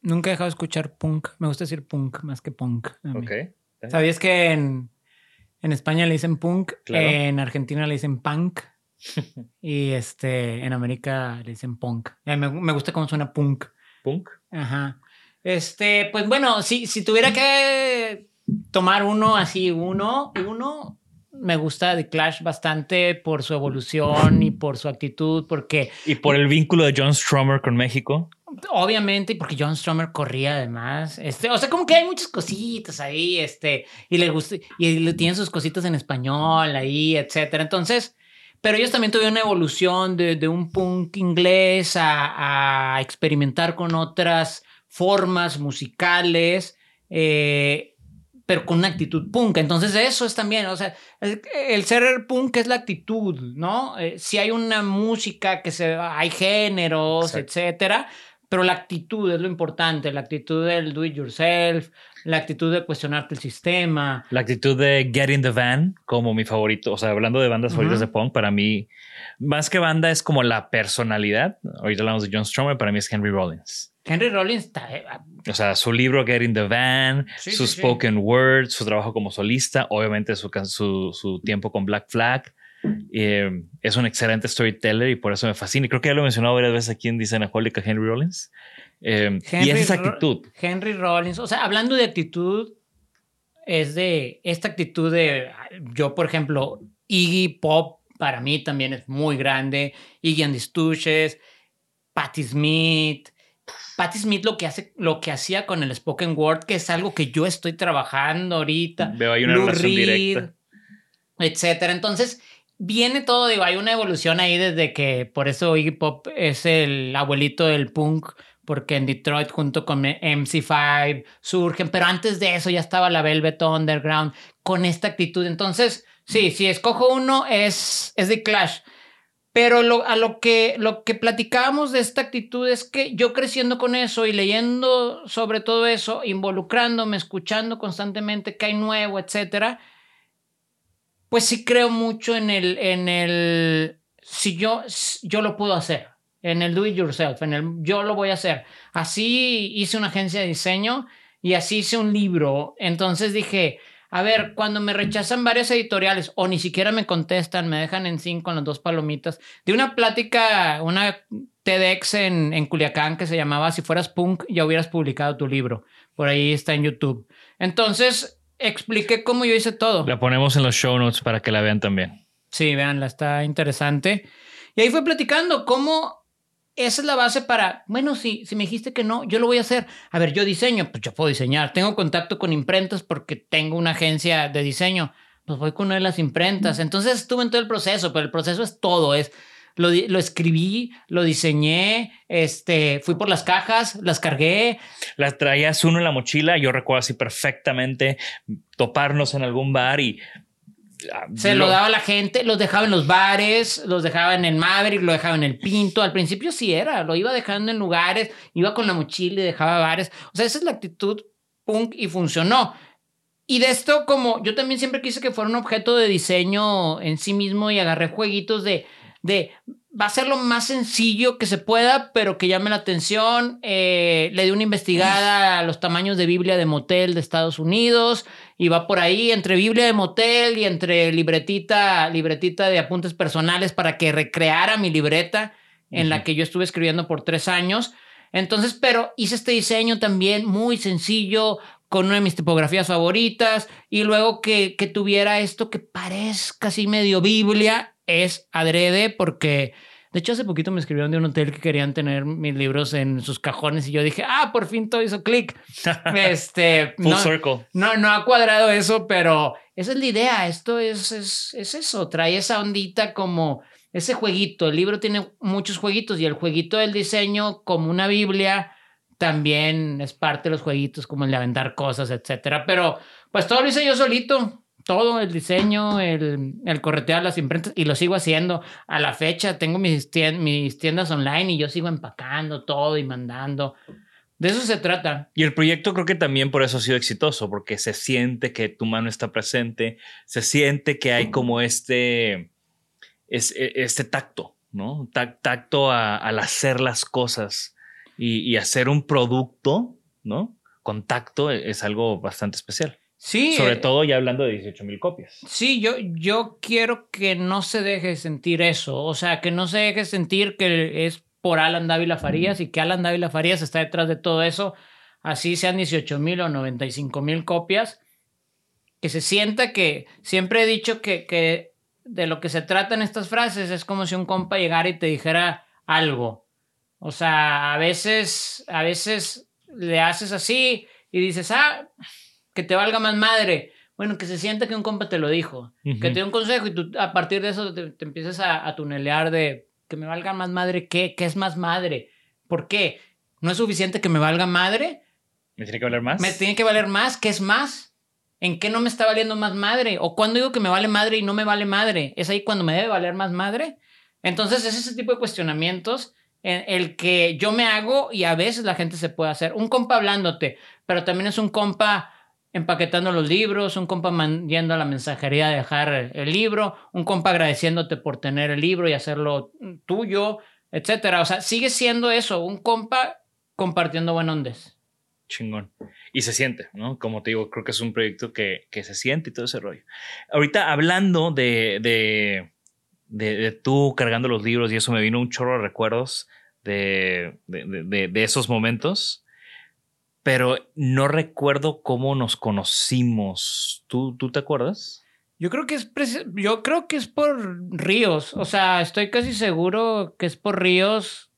Nunca he dejado de escuchar punk. Me gusta decir punk más que punk. Ok. ¿Sabías que en, en España le dicen punk? Claro. En Argentina le dicen punk. y este, en América le dicen punk. Me, me, gusta cómo suena punk. ¿Punk? Ajá. Este, pues bueno, si, si tuviera que tomar uno así, uno, uno, me gusta The Clash bastante por su evolución y por su actitud, porque... Y por el vínculo de John Stromer con México. Obviamente, porque John Stromer corría además. Este, o sea, como que hay muchas cositas ahí, este, y le gusta, y le tienen sus cositas en español ahí, etcétera. Entonces, pero ellos también tuvieron una evolución de, de un punk inglés a, a, experimentar con otras formas musicales, eh, pero con una actitud punk. Entonces eso es también, o sea, el, el ser punk es la actitud, ¿no? Eh, si hay una música que se, hay géneros, Exacto. etcétera, pero la actitud es lo importante, la actitud del do it yourself, la actitud de cuestionarte el sistema. La actitud de Get in the Van, como mi favorito. O sea, hablando de bandas uh -huh. favoritas de punk, para mí, más que banda, es como la personalidad. Ahorita hablamos de John Stromer, para mí es Henry Rollins. Henry Rollins está. O sea, su libro Get in the Van, sí, su sí, spoken sí. word, su trabajo como solista, obviamente su, su, su tiempo con Black Flag. Eh, es un excelente storyteller y por eso me fascina. Y creo que ya lo he mencionado varias veces aquí en Dicenaholic a Henry Rollins. Eh, Henry, y es esa actitud. Henry Rollins, o sea, hablando de actitud, es de esta actitud de yo, por ejemplo, Iggy Pop para mí también es muy grande. Iggy and the Stooges, Patti Smith. Patti Smith lo que hace, lo que hacía con el spoken word, que es algo que yo estoy trabajando ahorita. Veo ahí una Lou relación Reed, directa. Etcétera. Entonces, viene todo, digo, hay una evolución ahí desde que por eso Iggy Pop es el abuelito del punk, porque en Detroit junto con MC5 surgen, pero antes de eso ya estaba la Velvet Underground con esta actitud. Entonces, sí, si escojo uno es, es The Clash. Pero a lo que, lo que platicábamos de esta actitud es que yo creciendo con eso y leyendo sobre todo eso, involucrándome, escuchando constantemente qué hay nuevo, etcétera, pues sí creo mucho en el, en el, si yo, yo lo puedo hacer, en el do it yourself, en el yo lo voy a hacer. Así hice una agencia de diseño y así hice un libro. Entonces dije, a ver, cuando me rechazan varias editoriales o ni siquiera me contestan, me dejan en cinco con las dos palomitas. De una plática, una TEDx en, en Culiacán que se llamaba Si fueras punk, ya hubieras publicado tu libro. Por ahí está en YouTube. Entonces, expliqué cómo yo hice todo. La ponemos en los show notes para que la vean también. Sí, veanla, está interesante. Y ahí fue platicando cómo esa es la base para, bueno, si, si me dijiste que no, yo lo voy a hacer. A ver, yo diseño, pues yo puedo diseñar. Tengo contacto con imprentas porque tengo una agencia de diseño. Pues voy con una de las imprentas. Entonces estuve en todo el proceso, pero el proceso es todo, es... Lo, lo, escribí, lo diseñé, este, fui por las cajas, las cargué. Las traías uno en la mochila, yo recuerdo así perfectamente toparnos en algún bar y se lo, daba a la gente, los dejaba en los bares, los dejaba en el Maverick, lo dejaba en el Pinto. Al principio sí era, lo iba dejando en lugares, iba con la mochila y dejaba bares. O sea, esa es la actitud punk y funcionó. Y de esto, como yo también siempre quise que fuera un objeto de diseño en sí mismo y agarré jueguitos de, de va a ser lo más sencillo que se pueda, pero que llame la atención. Eh, le di una investigada a los tamaños de Biblia de motel de Estados Unidos y va por ahí entre Biblia de motel y entre libretita, libretita de apuntes personales para que recreara mi libreta en la que yo estuve escribiendo por tres años. Entonces, pero hice este diseño también muy sencillo, con una de mis tipografías favoritas, y luego que, que tuviera esto que parezca así medio Biblia es adrede porque... De hecho, hace poquito me escribieron de un hotel que querían tener mis libros en sus cajones y yo dije, ah, por fin todo hizo clic. este, Full no, circle. No, no ha cuadrado eso, pero esa es la idea. Esto es, es, es eso, trae esa ondita como ese jueguito. El libro tiene muchos jueguitos y el jueguito del diseño, como una Biblia, también es parte de los jueguitos, como el de aventar cosas, etcétera. Pero pues todo lo hice yo solito todo el diseño, el, el, corretear las imprentas y lo sigo haciendo. A la fecha tengo mis, mis tiendas online y yo sigo empacando todo y mandando. De eso se trata. Y el proyecto creo que también por eso ha sido exitoso, porque se siente que tu mano está presente, se siente que hay como este, es, e, este tacto, ¿no? Tacto a, al hacer las cosas y, y hacer un producto, ¿no? Contacto es algo bastante especial. Sí. Sobre eh, todo ya hablando de 18 mil copias. Sí, yo, yo quiero que no se deje sentir eso. O sea, que no se deje sentir que es por Alan Dávila Farías y que Alan Dávila Farías está detrás de todo eso. Así sean 18 mil o 95 mil copias. Que se sienta que siempre he dicho que, que de lo que se tratan estas frases es como si un compa llegara y te dijera algo. O sea, a veces, a veces le haces así y dices, ah, que te valga más madre. Bueno, que se sienta que un compa te lo dijo, uh -huh. que te dio un consejo y tú a partir de eso te, te empiezas a, a, tunelear de que me valga más madre, ¿qué? ¿Qué es más madre? ¿Por qué? ¿No es suficiente que me valga madre? ¿Me tiene que valer más? Me tiene que valer más, ¿qué es más? ¿En qué no me está valiendo más madre? ¿O cuando digo que me vale madre y no me vale madre? ¿Es ahí cuando me debe valer más madre? Entonces es ese tipo de cuestionamientos en el que yo me hago y a veces la gente se puede hacer. Un compa hablándote, pero también es un compa empaquetando los libros, un compa yendo a la mensajería a dejar el libro, un compa agradeciéndote por tener el libro y hacerlo tuyo, etcétera. O sea, sigue siendo eso, un compa compartiendo buen ondes. Chingón. Y se siente, ¿no? Como te digo, creo que es un proyecto que, que se siente y todo ese rollo. Ahorita hablando de, de, de, tú cargando los libros y eso me vino un chorro de recuerdos de, de esos momentos pero no recuerdo cómo nos conocimos. ¿Tú, tú te acuerdas? Yo creo que es yo creo que es por Ríos, o sea, estoy casi seguro que es por Ríos,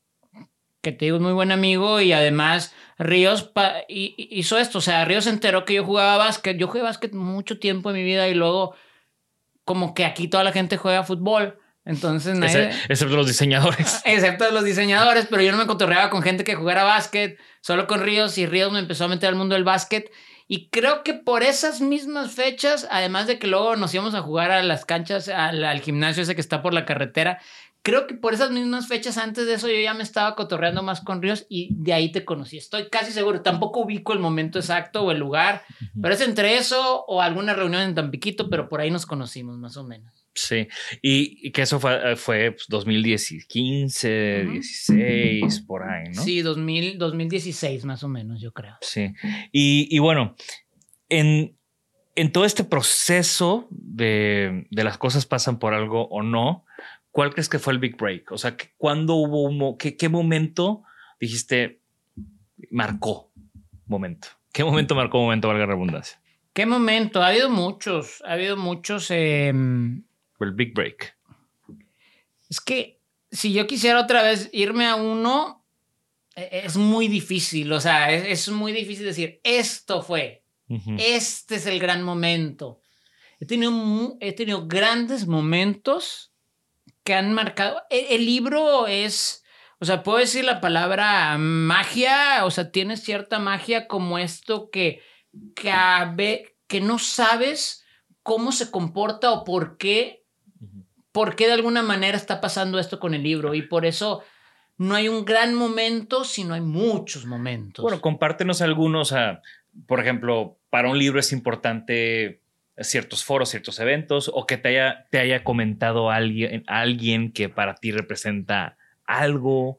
que te digo es muy buen amigo y además Ríos hizo esto, o sea, Ríos se enteró que yo jugaba básquet, yo jugué básquet mucho tiempo en mi vida y luego como que aquí toda la gente juega fútbol. Entonces, nadie... excepto los diseñadores. Excepto los diseñadores, pero yo no me cotorreaba con gente que jugara básquet, solo con Ríos y Ríos me empezó a meter al mundo del básquet. Y creo que por esas mismas fechas, además de que luego nos íbamos a jugar a las canchas, al, al, gimnasio ese que está por la carretera, creo que por esas mismas fechas antes de eso yo ya me estaba cotorreando más con Ríos y de ahí te conocí. Estoy casi seguro, tampoco ubico el momento exacto o el lugar, pero es entre eso o alguna reunión en Tampiquito, pero por ahí nos conocimos más o menos. Sí, y, que eso fue, fue 2015, 16, por ahí, ¿no? Sí, 2000, 2016 más o menos, yo creo. Sí, y, y bueno, en, en todo este proceso de, de, las cosas pasan por algo o no, ¿cuál crees que fue el big break? O sea, ¿cuándo hubo un, qué, qué momento dijiste, marcó momento? ¿Qué momento marcó momento, valga la redundancia? ¿Qué momento? Ha habido muchos, ha habido muchos. Eh, el big break? Es que si yo quisiera otra vez irme a uno, e, es muy difícil. O sea, es, muy difícil decir, esto fue, este es el gran momento. He tenido, he tenido grandes momentos que han marcado. E, el, libro es, o sea, puedo decir la palabra magia, o sea, tiene cierta magia como esto que, que, que no sabes cómo se comporta o por qué por qué de alguna manera está pasando esto con el libro y por eso no hay un gran momento, sino hay muchos momentos. Bueno, compártenos algunos, por ejemplo, para un libro es importante ciertos foros, ciertos eventos o que te haya, te haya comentado alguien, alguien que para ti representa algo.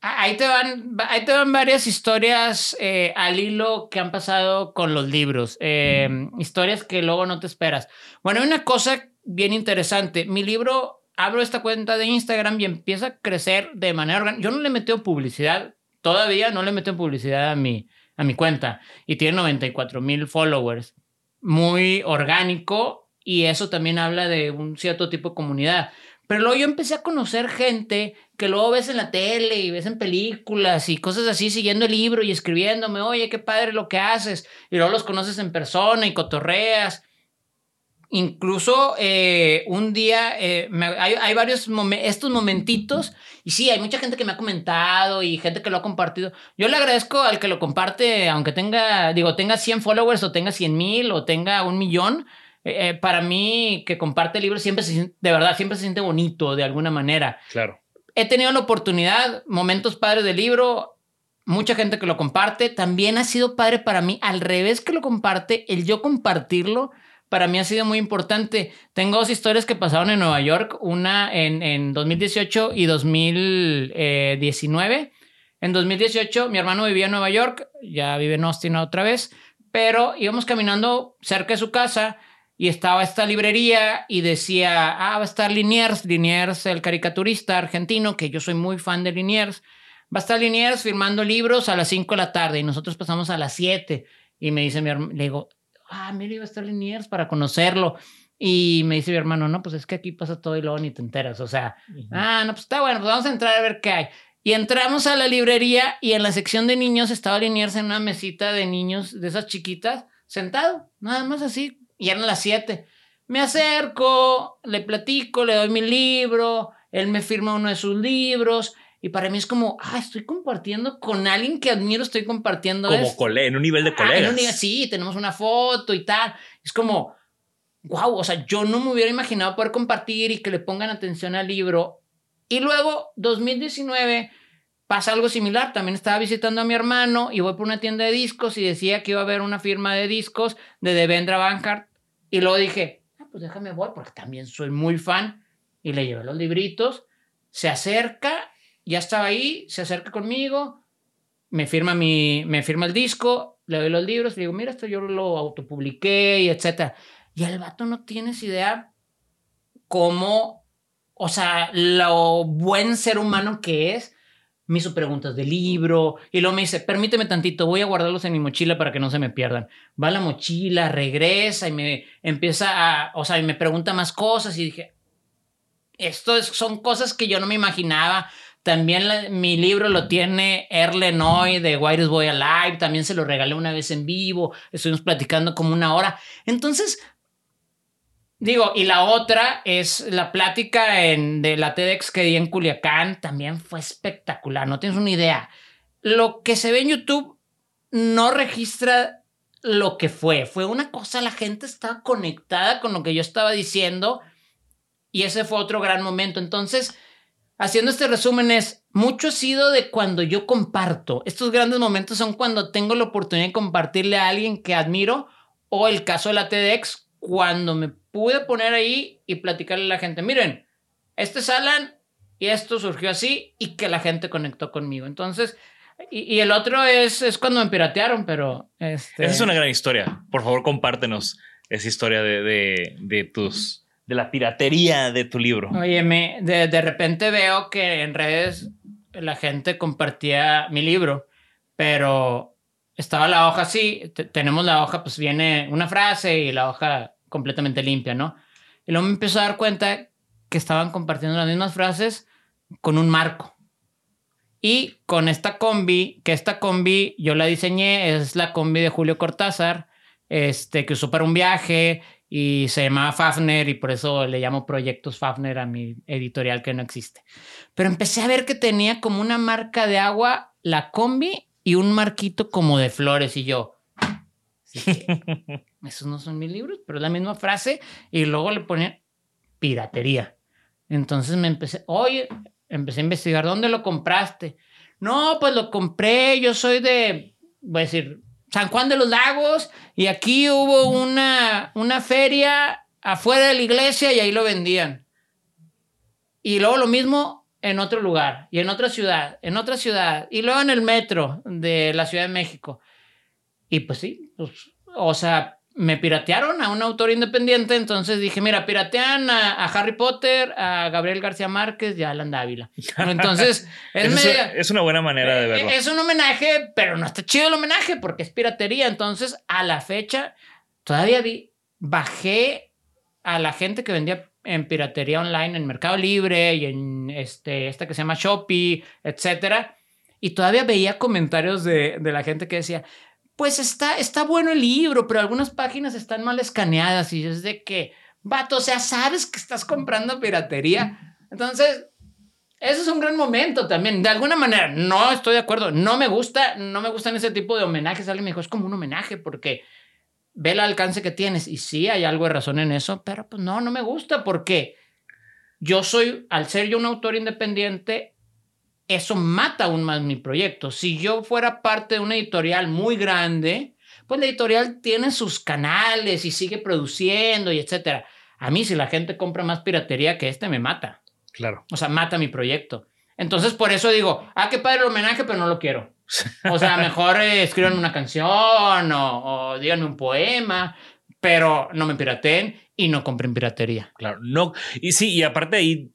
Ahí te van, ahí te van varias historias eh, al hilo que han pasado con los libros, eh, historias que luego no te esperas. Bueno, hay una cosa bien interesante. Mi libro, abro esta cuenta de Instagram y empieza a crecer de manera orgánica. Yo no le metí publicidad, todavía no le metí publicidad a mi, a mi cuenta y tiene 94 mil followers. Muy orgánico y eso también habla de un cierto tipo de comunidad. Pero luego yo empecé a conocer gente que luego ves en la tele y ves en películas y cosas así, siguiendo el libro y escribiéndome, oye, qué padre lo que haces. Y luego los conoces en persona y cotorreas. Incluso eh, un día eh, hay, hay, varios estos momentitos y sí, hay mucha gente que me ha comentado y gente que lo ha compartido. Yo le agradezco al que lo comparte, aunque tenga, digo, tenga 100 followers o tenga 100 mil o tenga un millón. Eh, para mí, que comparte libros siempre se de verdad, siempre se siente bonito de alguna manera. Claro. He tenido la oportunidad, momentos padres del libro, mucha gente que lo comparte. También ha sido padre para mí, al revés que lo comparte, el yo compartirlo para mí ha sido muy importante. Tengo dos historias que pasaron en Nueva York, una en, en 2018 y 2019. En 2018 mi hermano vivía en Nueva York, ya vive en Austin otra vez, pero íbamos caminando cerca de su casa y estaba esta librería y decía, ah, va a estar Liniers, Liniers, el caricaturista argentino, que yo soy muy fan de Liniers. Va a estar Liniers firmando libros a las 5 de la tarde y nosotros pasamos a las 7. Y me dice mi hermano, le digo, ah, mira, iba a estar Liniers para conocerlo. Y me dice mi hermano, no, pues es que aquí pasa todo y luego ni te enteras. O sea, ah, no, pues está bueno, pues vamos a entrar a ver qué hay. Y entramos a la librería y en la sección de niños estaba Liniers en una mesita de niños de esas chiquitas, sentado, nada más así. Y eran las siete. Me acerco, le platico, le doy mi libro, él me firma uno de sus libros y para mí es como, ah, estoy compartiendo con alguien que admiro, estoy compartiendo. Como cole en un nivel de colegas. Ah, sí, tenemos una foto y tal. Es como, wow, o sea, yo no me hubiera imaginado poder compartir y que le pongan atención al libro. Y luego, 2019, pasa algo similar. También estaba visitando a mi hermano y voy por una tienda de discos y decía que iba a haber una firma de discos de Devendra Banhart. Y luego dije, ah, pues déjame voy porque también soy muy fan. Y le llevé los libritos. Se acerca ya estaba ahí, se acerca conmigo, me firma, mi, me firma el disco, le doy los libros, le digo, mira, esto yo lo autopubliqué y etcétera. Y el vato no tienes idea cómo, o sea, lo buen ser humano que es. Me hizo preguntas de libro y luego me dice, permíteme tantito, voy a guardarlos en mi mochila para que no se me pierdan. Va la mochila, regresa y me empieza a, o sea, y me pregunta más cosas y dije, esto son cosas que yo no me imaginaba. También mi libro lo tiene Erlen hoy de Whitest Boy Alive. También se lo regalé una vez en vivo. Estuvimos platicando como una hora. Entonces, digo, y la otra es la plática en, de la TEDx que di en Culiacán. También fue espectacular. No tienes una idea. Lo que se ve en YouTube no registra lo que fue. Fue una cosa, la gente estaba conectada con lo que yo estaba diciendo. Y ese fue otro gran momento. Entonces, haciendo este resumen es, mucho ha sido de cuando yo comparto. Estos grandes momentos son cuando tengo la oportunidad de compartirle a alguien que admiro o el caso de la TEDx, cuando me pude poner ahí y platicarle a la gente, miren, este es Alan y esto surgió así y que la gente conectó conmigo. Entonces, y, el otro es, es cuando me piratearon, pero... Este... Esa es una gran historia. Por favor, compártenos esa historia de, de, de tus de la piratería de tu libro. Oye, me, de, de, repente veo que en redes la gente compartía mi libro, pero estaba la hoja así, tenemos la hoja, pues viene una frase y la hoja completamente limpia, ¿no? Y luego me empezó a dar cuenta que estaban compartiendo las mismas frases con un marco. Y con esta combi, que esta combi yo la diseñé, es la combi de Julio Cortázar, este, que usó para un viaje y se llamaba Fafner y por eso le llamo Proyectos Fafner a mi editorial que no existe. Pero empecé a ver que tenía como una marca de agua la combi y un marquito como de flores y yo. esos no son mis libros, pero es la misma frase y luego le ponía piratería. Entonces me empecé, oye, empecé a investigar, ¿dónde lo compraste? No, pues lo compré, yo soy de, voy a decir, San Juan de los Lagos y aquí hubo una, una feria afuera de la iglesia y ahí lo vendían. Y luego lo mismo en otro lugar y en otra ciudad, en otra ciudad y luego en el metro de la Ciudad de México. Y pues sí, pues, o sea, me piratearon a un autor independiente, entonces dije, mira, piratean a, Harry Potter, a Gabriel García Márquez y a Alan Dávila. Entonces, es, es, una buena manera de verlo. Es un homenaje, pero no está chido el homenaje porque es piratería. Entonces, a la fecha, todavía vi, bajé a la gente que vendía en piratería online, en Mercado Libre y en este, esta que se llama Shopee, etcétera. Y todavía veía comentarios de, de la gente que decía, pues está, está bueno el libro, pero algunas páginas están mal escaneadas y es de que, vato, o sea, sabes que estás comprando piratería. Entonces, eso es un gran momento también. De alguna manera, no estoy de acuerdo. No me gusta, no me gustan ese tipo de homenajes. Alguien me dijo, es como un homenaje porque ve el alcance que tienes. Y sí, hay algo de razón en eso, pero pues no, no me gusta porque yo soy, al ser yo un autor independiente, eso mata aún más mi proyecto. Si yo fuera parte de una editorial muy grande, pues la editorial tiene sus canales y sigue produciendo y etcétera. A mí, si la gente compra más piratería que este, me mata. Claro. O sea, mata mi proyecto. Entonces, por eso digo, ah, qué padre el homenaje, pero no lo quiero. O sea, mejor eh, escriban una canción o, o díganme un poema, pero no me pirateen y no compren piratería. Claro, no. Y sí, y aparte ahí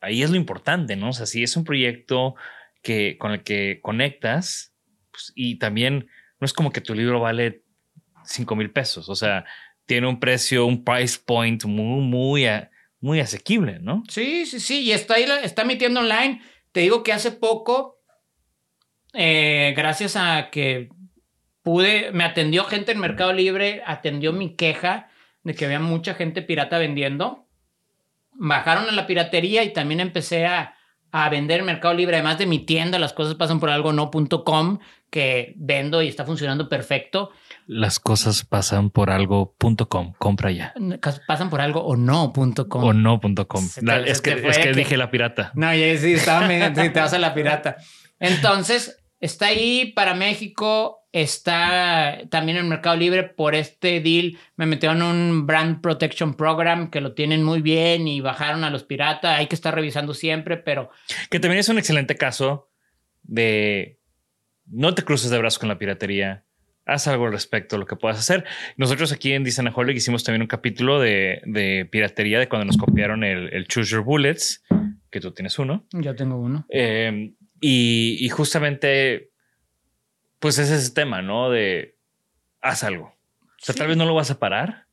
ahí es lo importante, ¿no? O sea, si es un proyecto que, con el que conectas pues, y también no es como que tu libro vale 5 mil pesos, o sea, tiene un precio, un price point muy, muy, muy asequible, ¿no? Sí, sí, sí, y está ahí, está emitiendo online. Te digo que hace poco, eh, gracias a que pude, me atendió gente en Mercado Libre, atendió mi queja de que había mucha gente pirata vendiendo bajaron a la piratería y también empecé a, a vender Mercado Libre, además de mi tienda, las cosas pasan por algo no.com, que vendo y está funcionando perfecto. Las cosas pasan por algo.com, compra ya. Pasan por algo o no.com. O no.com. Es que, es que, dije la pirata. No, ya sí, estaba, sí, te vas a la pirata. Entonces, está ahí para México está también en Mercado Libre por este deal. Me metieron un Brand Protection Program que lo tienen muy bien y bajaron a los piratas. Hay que estar revisando siempre, pero... Que también es un excelente caso de no te cruces de brazos con la piratería. Haz algo al respecto, lo que puedas hacer. Nosotros aquí en Disneyholic hicimos también un capítulo de, piratería de cuando nos copiaron el, Choose Your Bullets, que tú tienes uno. Yo tengo uno. Eh, y, y justamente pues es ese tema, ¿no? De haz algo. O sea, tal vez no lo vas a parar,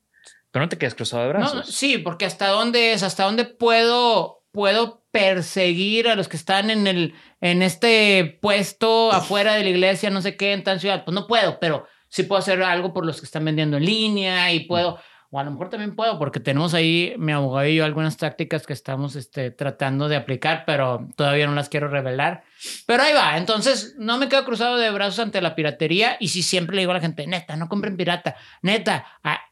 pero no te quedes cruzado de brazos. sí, porque hasta dónde es, hasta dónde puedo, puedo perseguir a los que están en el, en este puesto afuera de la iglesia, no sé qué, en tal ciudad. Pues no puedo, pero sí puedo hacer algo por los que están vendiendo en línea y puedo, o a lo mejor también puedo, porque tenemos ahí, mi abogado y yo, algunas tácticas que estamos este, tratando de aplicar, pero todavía no las quiero revelar. Pero ahí va, entonces no me quedo cruzado de brazos ante la piratería y si siempre le digo a la gente, neta, no compren pirata, neta,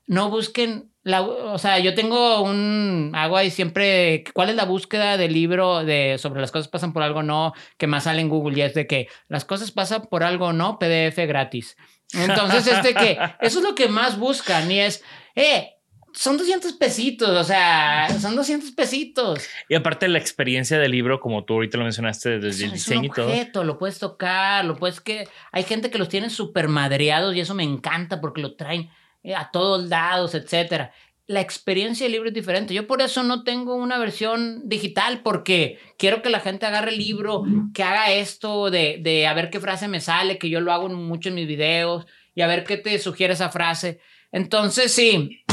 no busquen la, o sea, yo tengo un, hago ahí siempre, ¿cuál es la búsqueda del libro de sobre las cosas pasan por algo no? Que más sale en Google y es de que las cosas pasan por algo no, PDF gratis. Entonces, es de que eso es lo que más buscan y es, eh, son 200 pesitos, o sea, son 200 pesitos. Y aparte la experiencia del libro, como tú ahorita lo mencionaste desde el diseño es un objeto, y todo. Lo puedes tocar, lo puedes que... Hay gente que los tiene súper madreados y eso me encanta porque lo traen eh, a todos lados, etcétera. La experiencia del libro es diferente. Yo por eso no tengo una versión digital porque quiero que la gente agarre el libro, que haga esto de, de a ver qué frase me sale, que yo lo hago mucho en mis videos y a ver qué te sugiere esa frase. Entonces, sí,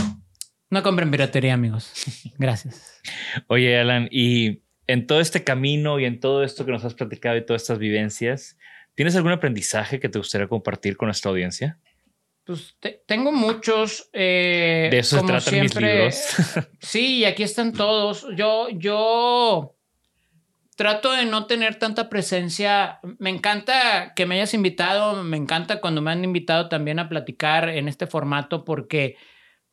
no compren piratería, amigos. Gracias. Oye, Alan, y en todo este camino y en todo esto que nos has platicado y todas estas vivencias, ¿tienes algún aprendizaje que te gustaría compartir con nuestra audiencia? Pues tengo muchos. Eh, de eso se tratan mis libros. sí, y aquí están todos. Yo, yo trato de no tener tanta presencia. Me encanta que me hayas invitado, me encanta cuando me han invitado también a platicar en este formato porque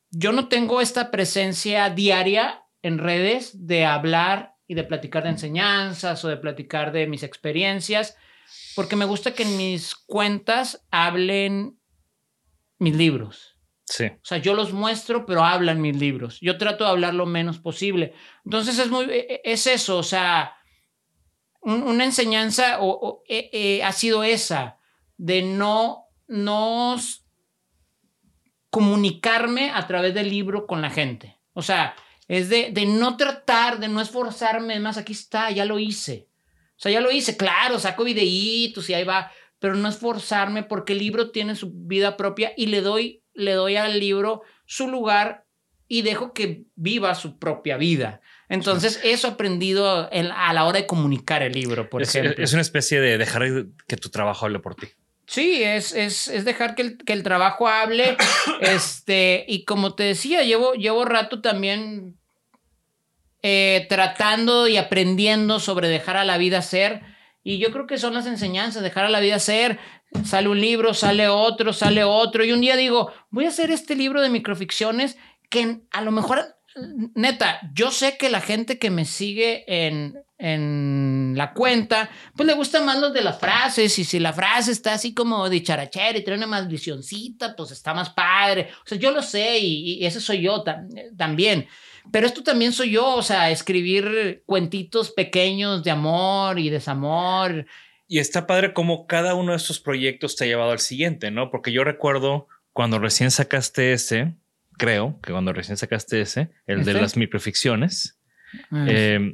yo no tengo esta presencia diaria en redes de hablar y de platicar de enseñanzas o de platicar de mis experiencias, porque me gusta que en mis cuentas hablen mis libros. Sí. O sea, yo los muestro, pero hablan mis libros. Yo trato de hablar lo menos posible. Entonces es muy, e, e, es eso, o sea, una enseñanza eh, eh, ha sido esa, de no, no comunicarme a través del libro con la gente. O sea, es de, de no tratar, de no esforzarme, más aquí está, ya lo hice. O sea, ya lo hice, claro, saco videitos y ahí va, pero no esforzarme porque el libro tiene su vida propia y le doy, le doy al libro su lugar y dejo que viva su propia vida. Entonces, eso he aprendido a la hora de comunicar el libro, por ejemplo. Es una especie de dejar que tu trabajo hable por ti. Sí, es, es, es dejar que el, que el, trabajo hable. este, y como te decía, llevo, llevo rato también eh, tratando y aprendiendo sobre dejar a la vida ser. Y yo creo que son las enseñanzas, dejar a la vida ser. Sale un libro, sale otro, sale otro. Y un día digo, voy a hacer este libro de microficciones que a lo mejor neta, yo sé que la gente que me sigue en, en la cuenta, pues le gusta más los de las frases. Y si la frase está así como dicharachera y tiene una más visioncita, pues está más padre. O sea, yo lo sé y, ese soy yo también. Pero esto también soy yo, o sea, escribir cuentitos pequeños de amor y desamor. Y está padre como cada uno de estos proyectos te ha llevado al siguiente, ¿no? Porque yo recuerdo cuando recién sacaste ese, creo que cuando recién sacaste ese, el de las microficciones, ah, eh,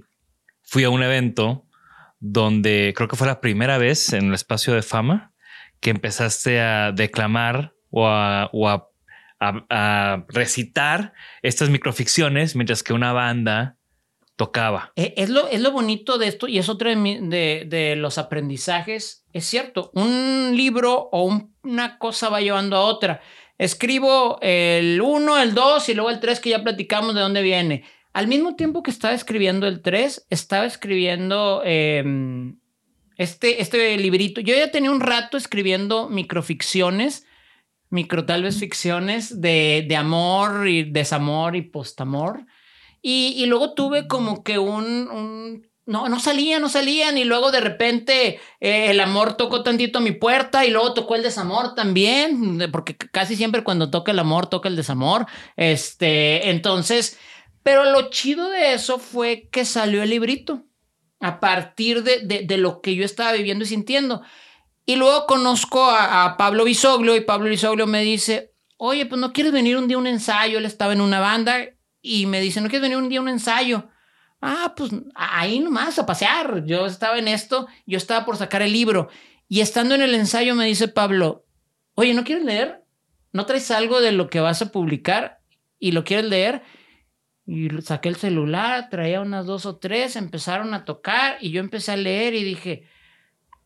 fui a un evento donde creo que fue la primera vez en el espacio de fama que empezaste a declamar o a, recitar estas microficciones mientras que una banda tocaba. Eh, es lo, es lo bonito de esto y es otro de, de, los aprendizajes. Es cierto, un libro o una cosa va llevando a otra. Escribo el 1, el 2 y luego el 3 que ya platicamos de dónde viene. Al mismo tiempo que estaba escribiendo el 3, estaba escribiendo em, este, este librito. Yo ya tenía un rato escribiendo microficciones, micro tal vez ficciones de, de amor y desamor y postamor. Y, y luego tuve como que un, un no, no salían, no salían. Y luego de repente eh, el amor tocó tantito a mi puerta y luego tocó el desamor también, porque casi siempre cuando toca el amor toca el desamor. Este, entonces, pero lo chido de eso fue que salió el librito a partir de, de, lo que yo estaba viviendo y sintiendo. Y luego conozco a, a Pablo Bisoglio y Pablo Bisoglio me dice, oye, pues no quieres venir un día a un ensayo. Él estaba en una banda y me dice, no quieres venir un día a un ensayo. Ah, pues ahí nomás a pasear. Yo estaba en esto, yo estaba por sacar el libro. Y estando en el ensayo me dice Pablo, oye, ¿no quieres leer? ¿No traes algo de lo que vas a publicar y lo quieres leer? Y saqué el celular, traía unas dos o tres, empezaron a tocar y yo empecé a leer y dije,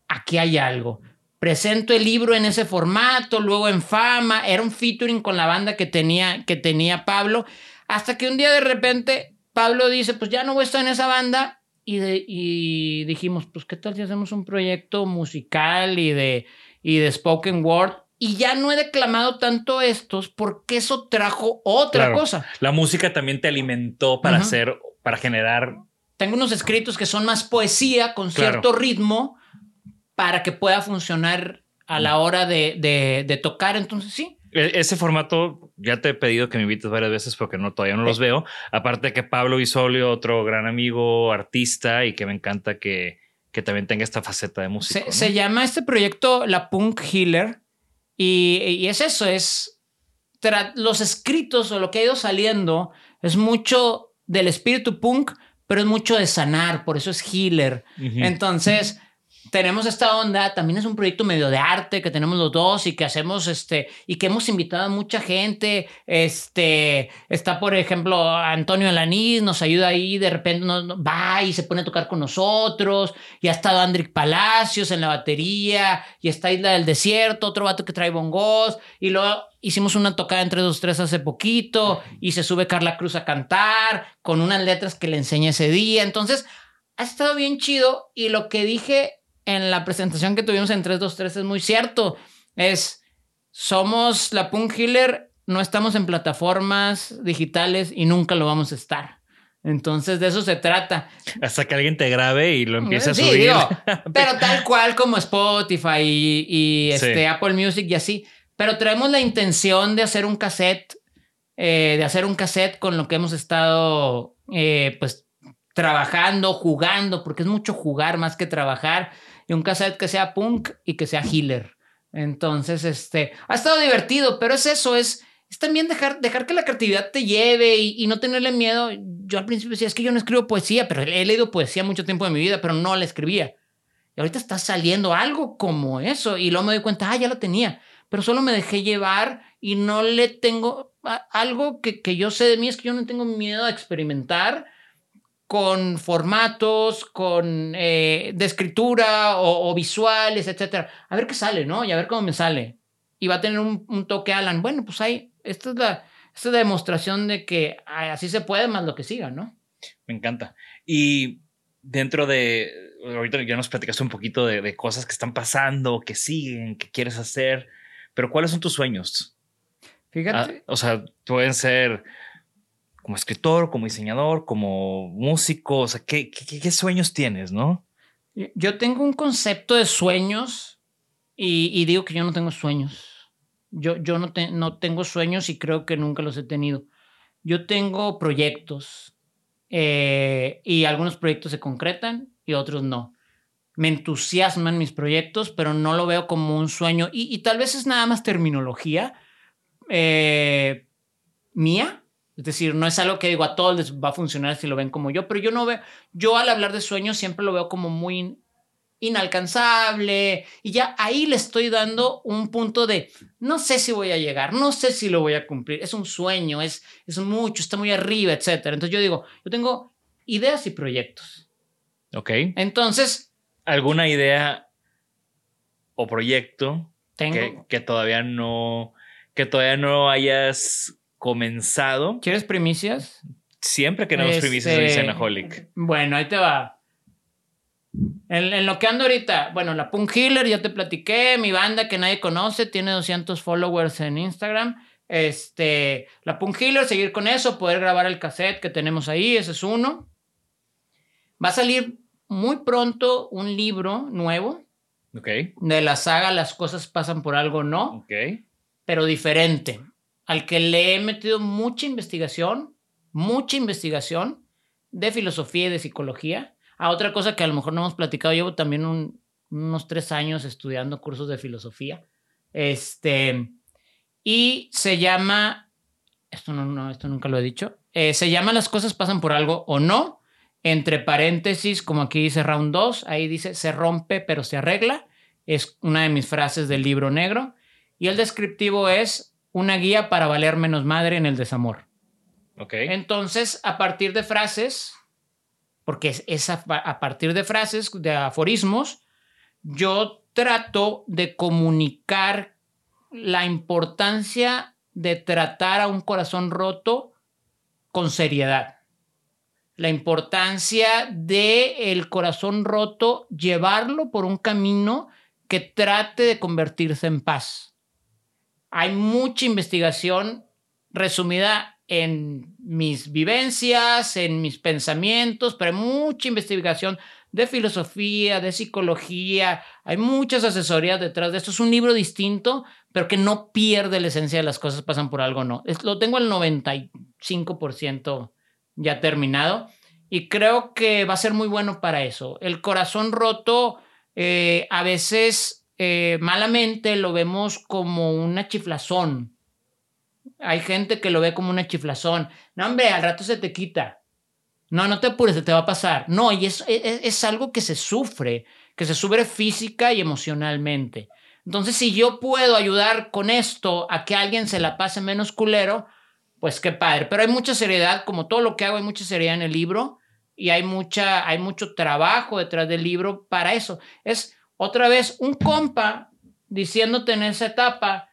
aquí hay algo. presento el libro en ese formato, luego en fama, era un featuring con la banda que tenía, que tenía Pablo, hasta que un día de repente Pablo dice, pues ya no voy a estar en esa banda, y, y dijimos, pues qué tal si hacemos un proyecto musical y de, y de spoken word, y ya no he declamado tanto estos porque eso trajo otra cosa. La música también te alimentó para hacer, para generar. Tengo unos escritos que son más poesía con cierto ritmo para que pueda funcionar a la hora de, de, tocar. Entonces, sí. E, ese formato ya te he pedido que me invites varias veces porque no, todavía no los veo. Aparte que Pablo Isolio, otro gran amigo, artista y que me encanta que, que también tenga esta faceta de música. Se, se llama este proyecto La Punk Healer y, y es eso, es los escritos o lo que ha ido saliendo es mucho del espíritu punk, pero es mucho de sanar, por eso es healer. Entonces, tenemos esta onda, también es un proyecto medio de arte que tenemos los dos y que hacemos este y que hemos invitado a mucha gente, este está por ejemplo Antonio Alaniz nos ayuda ahí, de repente nos, va y se pone a tocar con nosotros, y ha estado Andrick Palacios en la batería, y está Isla del Desierto, otro vato que trae bongos, y luego hicimos una tocada entre dos tres hace poquito y se sube Carla Cruz a cantar con unas letras que le enseñé ese día, entonces ha estado bien chido y lo que dije en la presentación que tuvimos en 323 es muy cierto. Es, somos la Punk Healer, no estamos en plataformas digitales y nunca lo vamos a estar. Entonces de eso se trata. Hasta que alguien te grabe y lo empiece a subir. pero tal cual como Spotify y, este, Apple Music y así. Pero traemos la intención de hacer un cassette, eh, de hacer un cassette con lo que hemos estado, eh, pues, trabajando, jugando, porque es mucho jugar más que trabajar y un cassette que sea punk y que sea healer. Entonces, este, ha estado divertido, pero es eso, es, es también dejar, dejar que la creatividad te lleve y, no tenerle miedo. Yo al principio decía, es que yo no escribo poesía, pero he leído poesía mucho tiempo de mi vida, pero no la escribía. Y ahorita está saliendo algo como eso y luego me doy cuenta, ah, ya lo tenía, pero solo me dejé llevar y no le tengo algo que, que yo sé de mí, es que yo no tengo miedo a experimentar con formatos, con eh, de escritura o, visuales, etcétera. A ver qué sale, ¿no? Y a ver cómo me sale. Y va a tener un, toque Alan. Bueno, pues ahí, esta es la, esta demostración de que así se puede más lo que siga, ¿no? Me encanta. Y dentro de, ahorita ya nos platicaste un poquito de, cosas que están pasando, que siguen, que quieres hacer, pero ¿cuáles son tus sueños? Fíjate. Ah, o sea, pueden ser como escritor, como diseñador, como músico? O sea, ¿qué, sueños tienes, no? Yo tengo un concepto de sueños y, digo que yo no tengo sueños. Yo, no tengo sueños y creo que nunca los he tenido. Yo tengo proyectos eh, y algunos proyectos se concretan y otros no. Me entusiasman mis proyectos, pero no lo veo como un sueño y, tal vez es nada más terminología eh, mía es decir, no es algo que digo a todos les va a funcionar si lo ven como yo, pero yo no veo, yo al hablar de sueños siempre lo veo como muy inalcanzable y ya ahí le estoy dando un punto de no sé si voy a llegar, no sé si lo voy a cumplir, es un sueño, es, es mucho, está muy arriba, etc. Entonces yo digo, yo tengo ideas y proyectos. Ok. Entonces... ¿Alguna idea o proyecto que, que, todavía no, que todavía no hayas comenzado. ¿Quieres primicias? Siempre queremos primicias en este, Cenaholic. Bueno, ahí te va. En, lo que ando ahorita, bueno, la Punk Healer, ya te platiqué, mi banda que nadie conoce, tiene 200 followers en Instagram. Este, la Punk Healer, seguir con eso, poder grabar el cassette que tenemos ahí, ese es uno. Va a salir muy pronto un libro nuevo. Ok. De la saga Las cosas pasan por algo, no. Ok. Pero diferente al que le he metido mucha investigación, mucha investigación de filosofía y de psicología. A otra cosa que a lo mejor no hemos platicado, llevo también unos tres años estudiando cursos de filosofía. Este, y se llama, esto, no, esto nunca lo he dicho, eh, se llama Las cosas pasan por algo o no, entre paréntesis, como aquí dice round 2, ahí dice se rompe pero se arregla, es una de mis frases del libro negro, y el descriptivo es una guía para valer menos madre en el desamor. Ok. Entonces, a partir de frases, porque es, a, partir de frases, de aforismos, yo trato de comunicar la importancia de tratar a un corazón roto con seriedad. La importancia de el corazón roto llevarlo por un camino que trate de convertirse en paz. Hay mucha investigación resumida en mis vivencias, en mis pensamientos, pero hay mucha investigación de filosofía, de psicología, hay muchas asesorías detrás de esto. Es un libro distinto, pero que no pierde la esencia de las cosas, pasan por algo, no. lo tengo al 95% ya terminado y creo que va a ser muy bueno para eso. El corazón roto, eh, a veces eh, malamente lo vemos como una chiflazón. Hay gente que lo ve como una chiflazón. No, hombre, al rato se te quita. No, no te apures, te va a pasar. No, y es, es, es algo que se sufre, que se sufre física y emocionalmente. Entonces, si yo puedo ayudar con esto a que alguien se la pase menos culero, pues qué padre. Pero hay mucha seriedad, como todo lo que hago, hay mucha seriedad en el libro y hay, mucha, hay mucho trabajo detrás del libro para eso. Es otra vez un compa diciéndote en esa etapa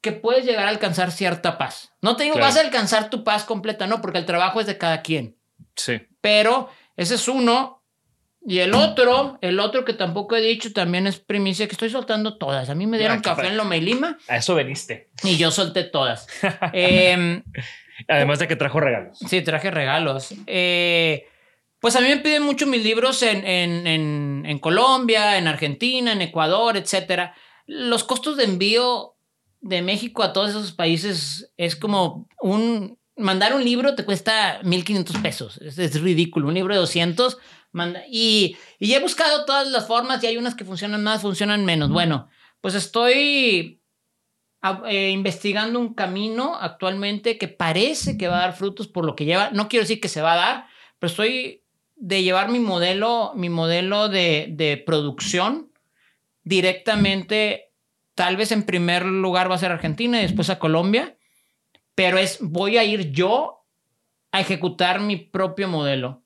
que puedes llegar a alcanzar cierta paz. No te digo vas a alcanzar tu paz completa, no, porque el trabajo es de cada quien. Sí. Pero ese es uno y el otro, el otro que tampoco he dicho, también es primicia, que estoy soltando todas. A mí me dieron café en Loma y Lima. A eso veniste. Y yo solté todas. Em, Además de que trajo regalos. Sí, traje regalos. Eh, pues a mí me piden mucho mis libros en, en, en, Colombia, en Argentina, en Ecuador, etc. Los costos de envío de México a todos esos países es como un... Mandar un libro te cuesta 1.500 pesos. Es, es ridículo. Un libro de 200 y, y he buscado todas las formas y hay unas que funcionan más, funcionan menos. Bueno, pues estoy eh, investigando un camino actualmente que parece que va a dar frutos por lo que lleva. No quiero decir que se va a dar, pero estoy de llevar mi modelo, mi modelo de, de producción directamente, tal vez en primer lugar va a ser Argentina y después a Colombia, pero es, voy a ir yo a ejecutar mi propio modelo.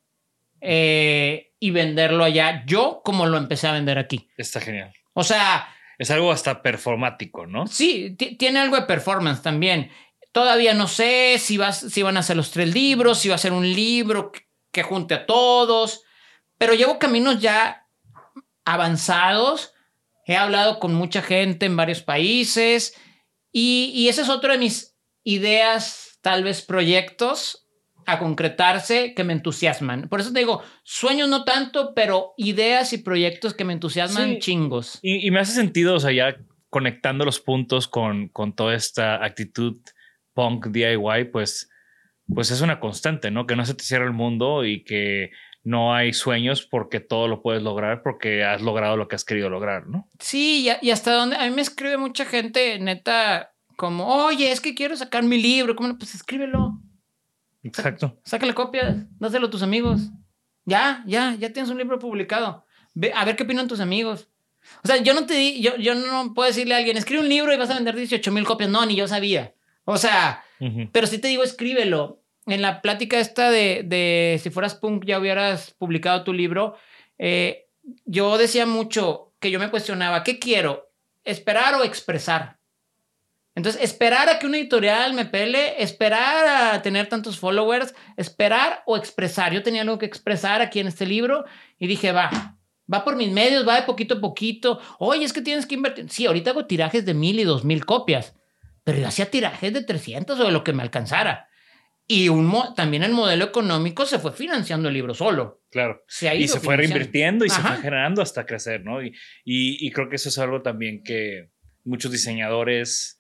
Eh, y venderlo allá, yo como lo empecé a vender aquí. Está genial. O sea... Es algo hasta performático, ¿no? Sí, tiene algo de performance también. Todavía no sé si, vas, si van a ser los tres libros, si va a ser un libro que, junte a todos, pero llevo caminos ya avanzados. He hablado con mucha gente en varios países y, y ese es otro de mis ideas, tal vez proyectos a concretarse que me entusiasman. Por eso te digo, sueños no tanto, pero ideas y proyectos que me entusiasman chingos. Y, me hace sentido, o sea, ya conectando los puntos con, con toda esta actitud punk DIY, pues, pues es una constante, ¿no? Que no se te cierra el mundo y que no hay sueños porque todo lo puedes lograr porque has logrado lo que has querido lograr, ¿no? Sí, y, hasta donde a mí me escribe mucha gente, neta, como, oye, es que quiero sacar mi libro, ¿cómo? Pues escríbelo. Exacto. Sácale copias, dáselo a tus amigos. Ya, ya, ya tienes un libro publicado. Ve, a ver qué opinan tus amigos. O sea, yo no te di, yo, yo no puedo decirle a alguien, escribe un libro y vas a vender 18 mil copias. No, ni yo sabía. O sea, pero sí te digo, escríbelo. En la plática esta de, de si fueras punk ya hubieras publicado tu libro, eh, yo decía mucho que yo me cuestionaba, ¿qué quiero? ¿Esperar o expresar? Entonces, esperar a que una editorial me pele, esperar a tener tantos followers, esperar o expresar. Yo tenía algo que expresar aquí en este libro y dije, va, va por mis medios, va de poquito a poquito. Oye, es que tienes que invertir. Sí, ahorita hago tirajes de mil y dos mil copias, pero yo hacía tirajes de 300 o de lo que me alcanzara. Y un también el modelo económico se fue financiando el libro solo. Claro. y se fue reinvirtiendo y se fue generando hasta crecer, ¿no? Y, y, y creo que eso es algo también que muchos diseñadores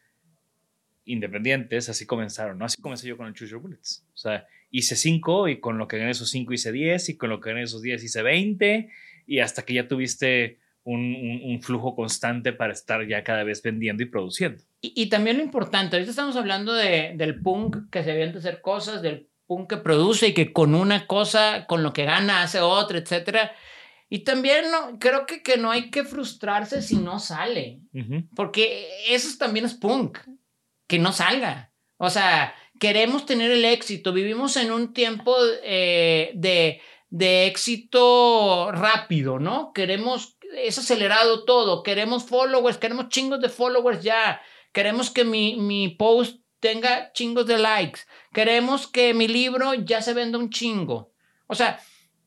independientes, así comenzaron, ¿no? Así comencé yo con el Choose Your Bullets. O sea, hice 5 y con lo que gané esos 5 hice 10 y con lo que gané esos 10 hice 20 y hasta que ya tuviste un, flujo constante para estar ya cada vez vendiendo y produciendo. Y, también lo importante, ahorita estamos hablando de, del punk que se de hacer cosas, del punk que produce y que con una cosa, con lo que gana, hace otra, etcétera. Y también no, creo que, que no hay que frustrarse si no sale, porque eso también es punk que no salga. O sea, queremos tener el éxito. Vivimos en un tiempo eh, de, de éxito rápido, ¿no? Queremos, es acelerado todo. Queremos followers, queremos chingos de followers ya. Queremos que mi, mi post tenga chingos de likes. Queremos que mi libro ya se venda un chingo. O sea,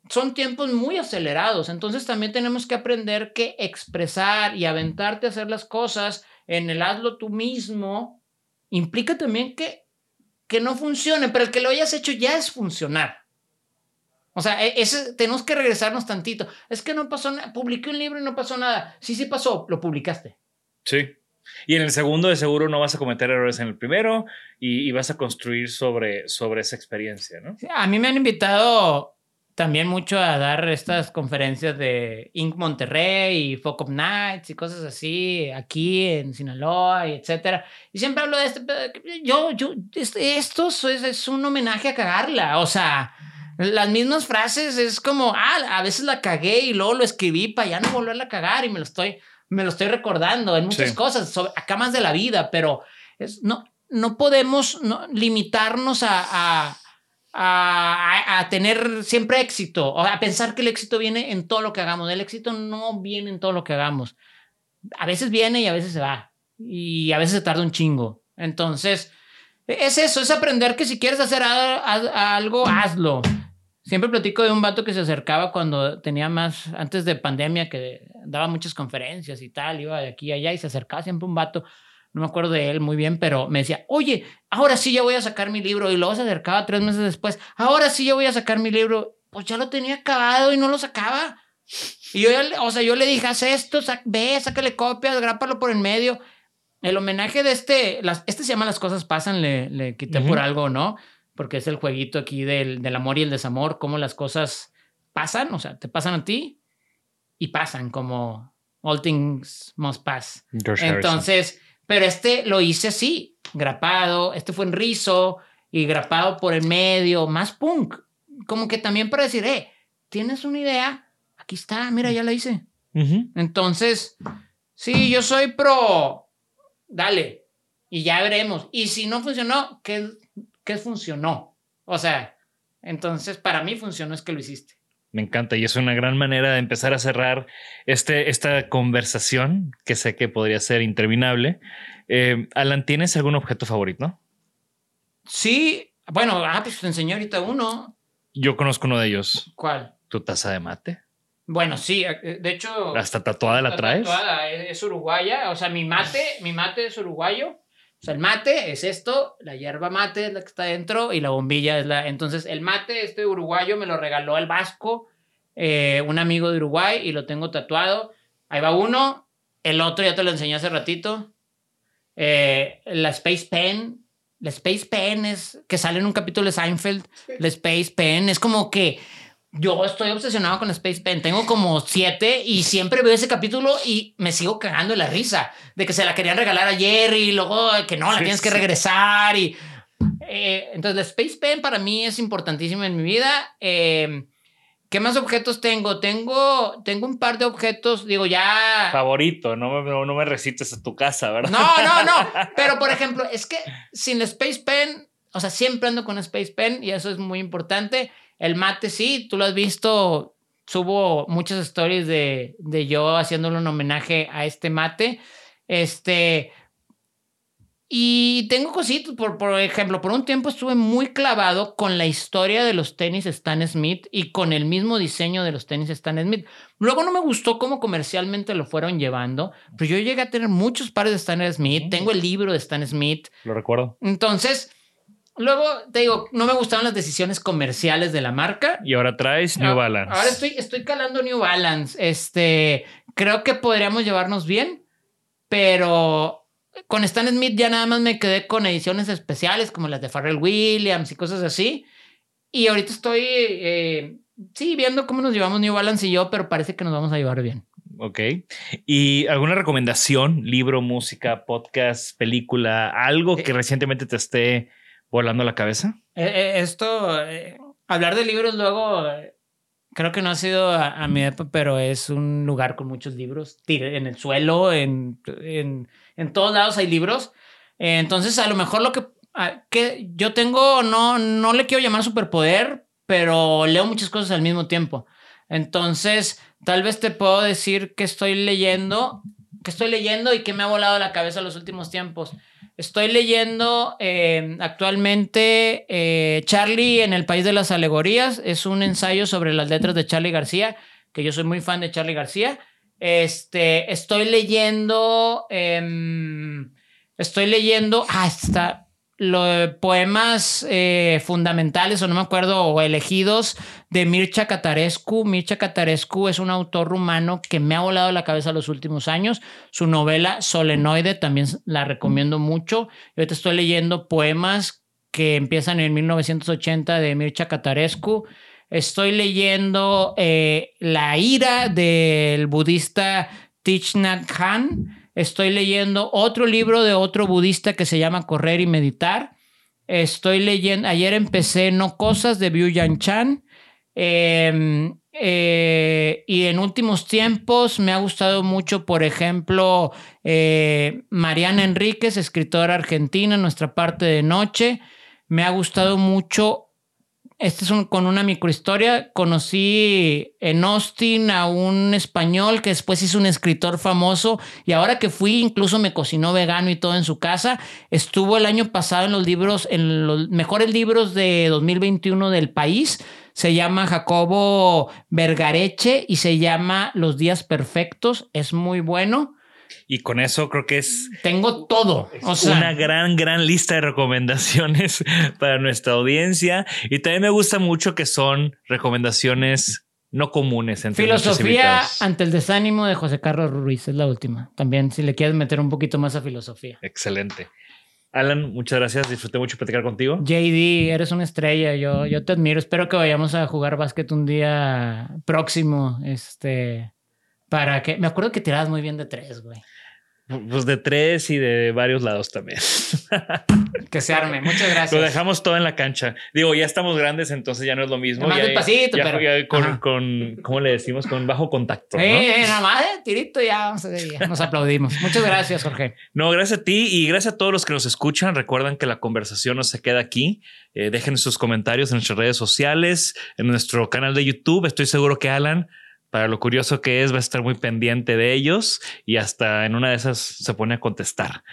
son tiempos muy acelerados. Entonces también tenemos que aprender que expresar y aventarte a hacer las cosas en el hazlo tú mismo implica también que, que no funcione, pero el que lo hayas hecho ya es funcionar. O sea, e, ese, tenemos que regresarnos tantito. Es que no pasó nada. Publiqué un libro y no pasó nada. Sí, sí pasó. Lo publicaste. Sí. Y en el segundo, de seguro, no vas a cometer errores en el primero y, vas a construir sobre, sobre esa experiencia, ¿no? a mí me han invitado también mucho a dar estas conferencias de Inc. Monterrey y Folk of Nights y cosas así aquí en Sinaloa y etcétera. Y siempre hablo de este. Yo, yo, esto es, es un homenaje a cagarla. O sea, las mismas frases es como, ah, a veces la cagué y luego lo escribí para ya no volverla a cagar y me lo estoy, me lo estoy recordando en muchas cosas, sobre, acá más de la vida, pero es, no, no podemos no, limitarnos a, a, a, tener siempre éxito, o a pensar que el éxito viene en todo lo que hagamos. El éxito no viene en todo lo que hagamos. A veces viene y a veces se va. Y a veces se tarda un chingo. Entonces, es eso, es aprender que si quieres hacer algo, hazlo. Siempre platico de un vato que se acercaba cuando tenía más, antes de pandemia, que daba muchas conferencias y tal, iba de aquí a allá y se acercaba siempre un vato, no me acuerdo de él muy bien, pero me decía, oye, ahora sí ya voy a sacar mi libro. Y luego se acercaba tres meses después, ahora sí ya voy a sacar mi libro. Pues ya lo tenía acabado y no lo sacaba. Y yo, o sea, yo le dije, haz esto, ve, sácale copias, grápalo por en medio. El homenaje de este, las, este se llama Las cosas pasan, le, le quité por algo, ¿no? Porque es el jueguito aquí del, del amor y el desamor, cómo las cosas pasan, o sea, te pasan a ti y pasan como all things must pass. Entonces, pero este lo hice así, grapado, este fue en rizo y grapado por el medio, más punk, como que también para decir, eh, tienes una idea, aquí está, mira, ya la hice. Entonces, sí, yo soy pro, dale, y ya veremos. Y si no funcionó, ¿qué, ¿qué funcionó? O sea, entonces para mí funcionó es que lo hiciste. Me encanta y es una gran manera de empezar a cerrar este, esta conversación que sé que podría ser interminable. Eh, Alan, ¿tienes algún objeto favorito? Sí, bueno, ah, pues te enseñé ahorita uno. Yo conozco uno de ellos. ¿Cuál? ¿Tu taza de mate? Bueno, sí, eh, de hecho. ¿Hasta tatuada la traes? Tatuada, es uruguaya, o sea, mi mate, mi mate es uruguayo. O sea, el mate es esto, la hierba mate es la que está dentro y la bombilla es la... Entonces, el mate, este uruguayo, me lo regaló el Vasco, eh, un amigo de Uruguay, y lo tengo tatuado. Ahí va uno, el otro ya te lo enseñé hace ratito. Eh, la Space Pen, la Space Pen es que sale en un capítulo de Seinfeld, la Space Pen es como que yo estoy obsesionado con Space Pen. Tengo como siete y siempre veo ese capítulo y me sigo cagando de la risa de que se la querían regalar a Jerry y luego que no, la tienes que regresar. Y eh, entonces, la Space Pen para mí es importantísima en mi vida. Em, ¿Qué más objetos tengo? Tengo, tengo un par de objetos, digo, ya. Favorito, no me, no me recites a tu casa, ¿verdad? No, no, no. Pero por ejemplo, es que sin la Space Pen, o sea, siempre ando con Space Pen y eso es muy importante. El mate, sí, tú lo has visto. Subo muchas stories de, de yo haciéndole un homenaje a este mate. Este. Y tengo cositas, por, por ejemplo, por un tiempo estuve muy clavado con la historia de los tenis Stan Smith y con el mismo diseño de los tenis Stan Smith. Luego no me gustó cómo comercialmente lo fueron llevando, pero yo llegué a tener muchos pares de Stan Smith, tengo el libro de Stan Smith. Lo recuerdo. Entonces, Luego, te digo, no me gustaban las decisiones comerciales de la marca. Y ahora traes New ah, Balance. Ahora estoy, estoy calando New Balance. Este, creo que podríamos llevarnos bien, pero con Stan Smith ya nada más me quedé con ediciones especiales como las de Pharrell Williams y cosas así. Y ahorita estoy, eh, sí, viendo cómo nos llevamos New Balance y yo, pero parece que nos vamos a llevar bien. Ok. ¿Y alguna recomendación? Libro, música, podcast, película, algo que eh, recientemente te esté volando la cabeza? Eh, eh, esto, eh, hablar de libros luego, creo que no ha sido a, mi época, pero es un lugar con muchos libros, en el suelo, en, en, en todos lados hay libros. entonces, a lo mejor lo que, que yo tengo, no, no le quiero llamar superpoder, pero leo muchas cosas al mismo tiempo. Entonces, tal vez te puedo decir que estoy leyendo, que estoy leyendo y que me ha volado la cabeza los últimos tiempos. Estoy leyendo eh, actualmente eh, Charlie en el País de las Alegorías. Es un ensayo sobre las letras de Charlie García, que yo soy muy fan de Charlie García. Este, estoy leyendo, em, estoy leyendo, ah, está, los poemas eh, fundamentales, o no me acuerdo, o elegidos de Mircea Catarescu. Mircea Catarescu es un autor rumano que me ha volado la cabeza los últimos años. Su novela Solenoide también la recomiendo mucho. Yo ahorita estoy leyendo poemas que empiezan en 1980 de Mircea Catarescu. Estoy leyendo eh, La ira del budista Thich Nhat Hanh Estoy leyendo otro libro de otro budista que se llama Correr y Meditar. Estoy leyendo, ayer empecé No Cosas de Byu Yan Chan. Em, eh, y en últimos tiempos me ha gustado mucho, por ejemplo, eh, Mariana Enríquez, escritora argentina, Nuestra parte de noche. Me ha gustado mucho este es un, con una microhistoria. Conocí en Austin a un español que después hizo un escritor famoso y ahora que fui incluso me cocinó vegano y todo en su casa. Estuvo el año pasado en los libros, en los mejores libros de 2021 del país. Se llama Jacobo Vergareche y se llama Los días perfectos. Es muy bueno. Y con eso creo que es... Tengo todo. O sea, una gran, gran lista de recomendaciones para nuestra audiencia. Y también me gusta mucho que son recomendaciones no comunes. Entre filosofía ante el desánimo de José Carlos Ruiz es la última. También si le quieres meter un poquito más a filosofía. Excelente. Alan, muchas gracias. Disfruté mucho platicar contigo. JD, eres una estrella. Yo, yo te admiro. Espero que vayamos a jugar básquet un día próximo. Este, para que. Me acuerdo que tirabas muy bien de tres, güey. Pues de tres y de varios lados también. Que se arme. Muchas gracias. Lo dejamos todo en la cancha. Digo, ya estamos grandes, entonces ya no es lo mismo. Más despacito, pero. con, con, ¿cómo le decimos? Con bajo contacto. Sí, nada más, eh, tirito, ya vamos a Nos aplaudimos. Muchas gracias, Jorge. No, gracias a ti y gracias a todos los que nos escuchan. Recuerdan que la conversación no se queda aquí. Eh, dejen sus comentarios en nuestras redes sociales, en nuestro canal de YouTube. Estoy seguro que Alan para lo curioso que es, va a estar muy pendiente de ellos y hasta en una de esas se pone a contestar.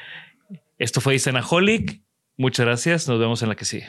Esto fue Isenaholic. Muchas gracias. Nos vemos en la que sigue.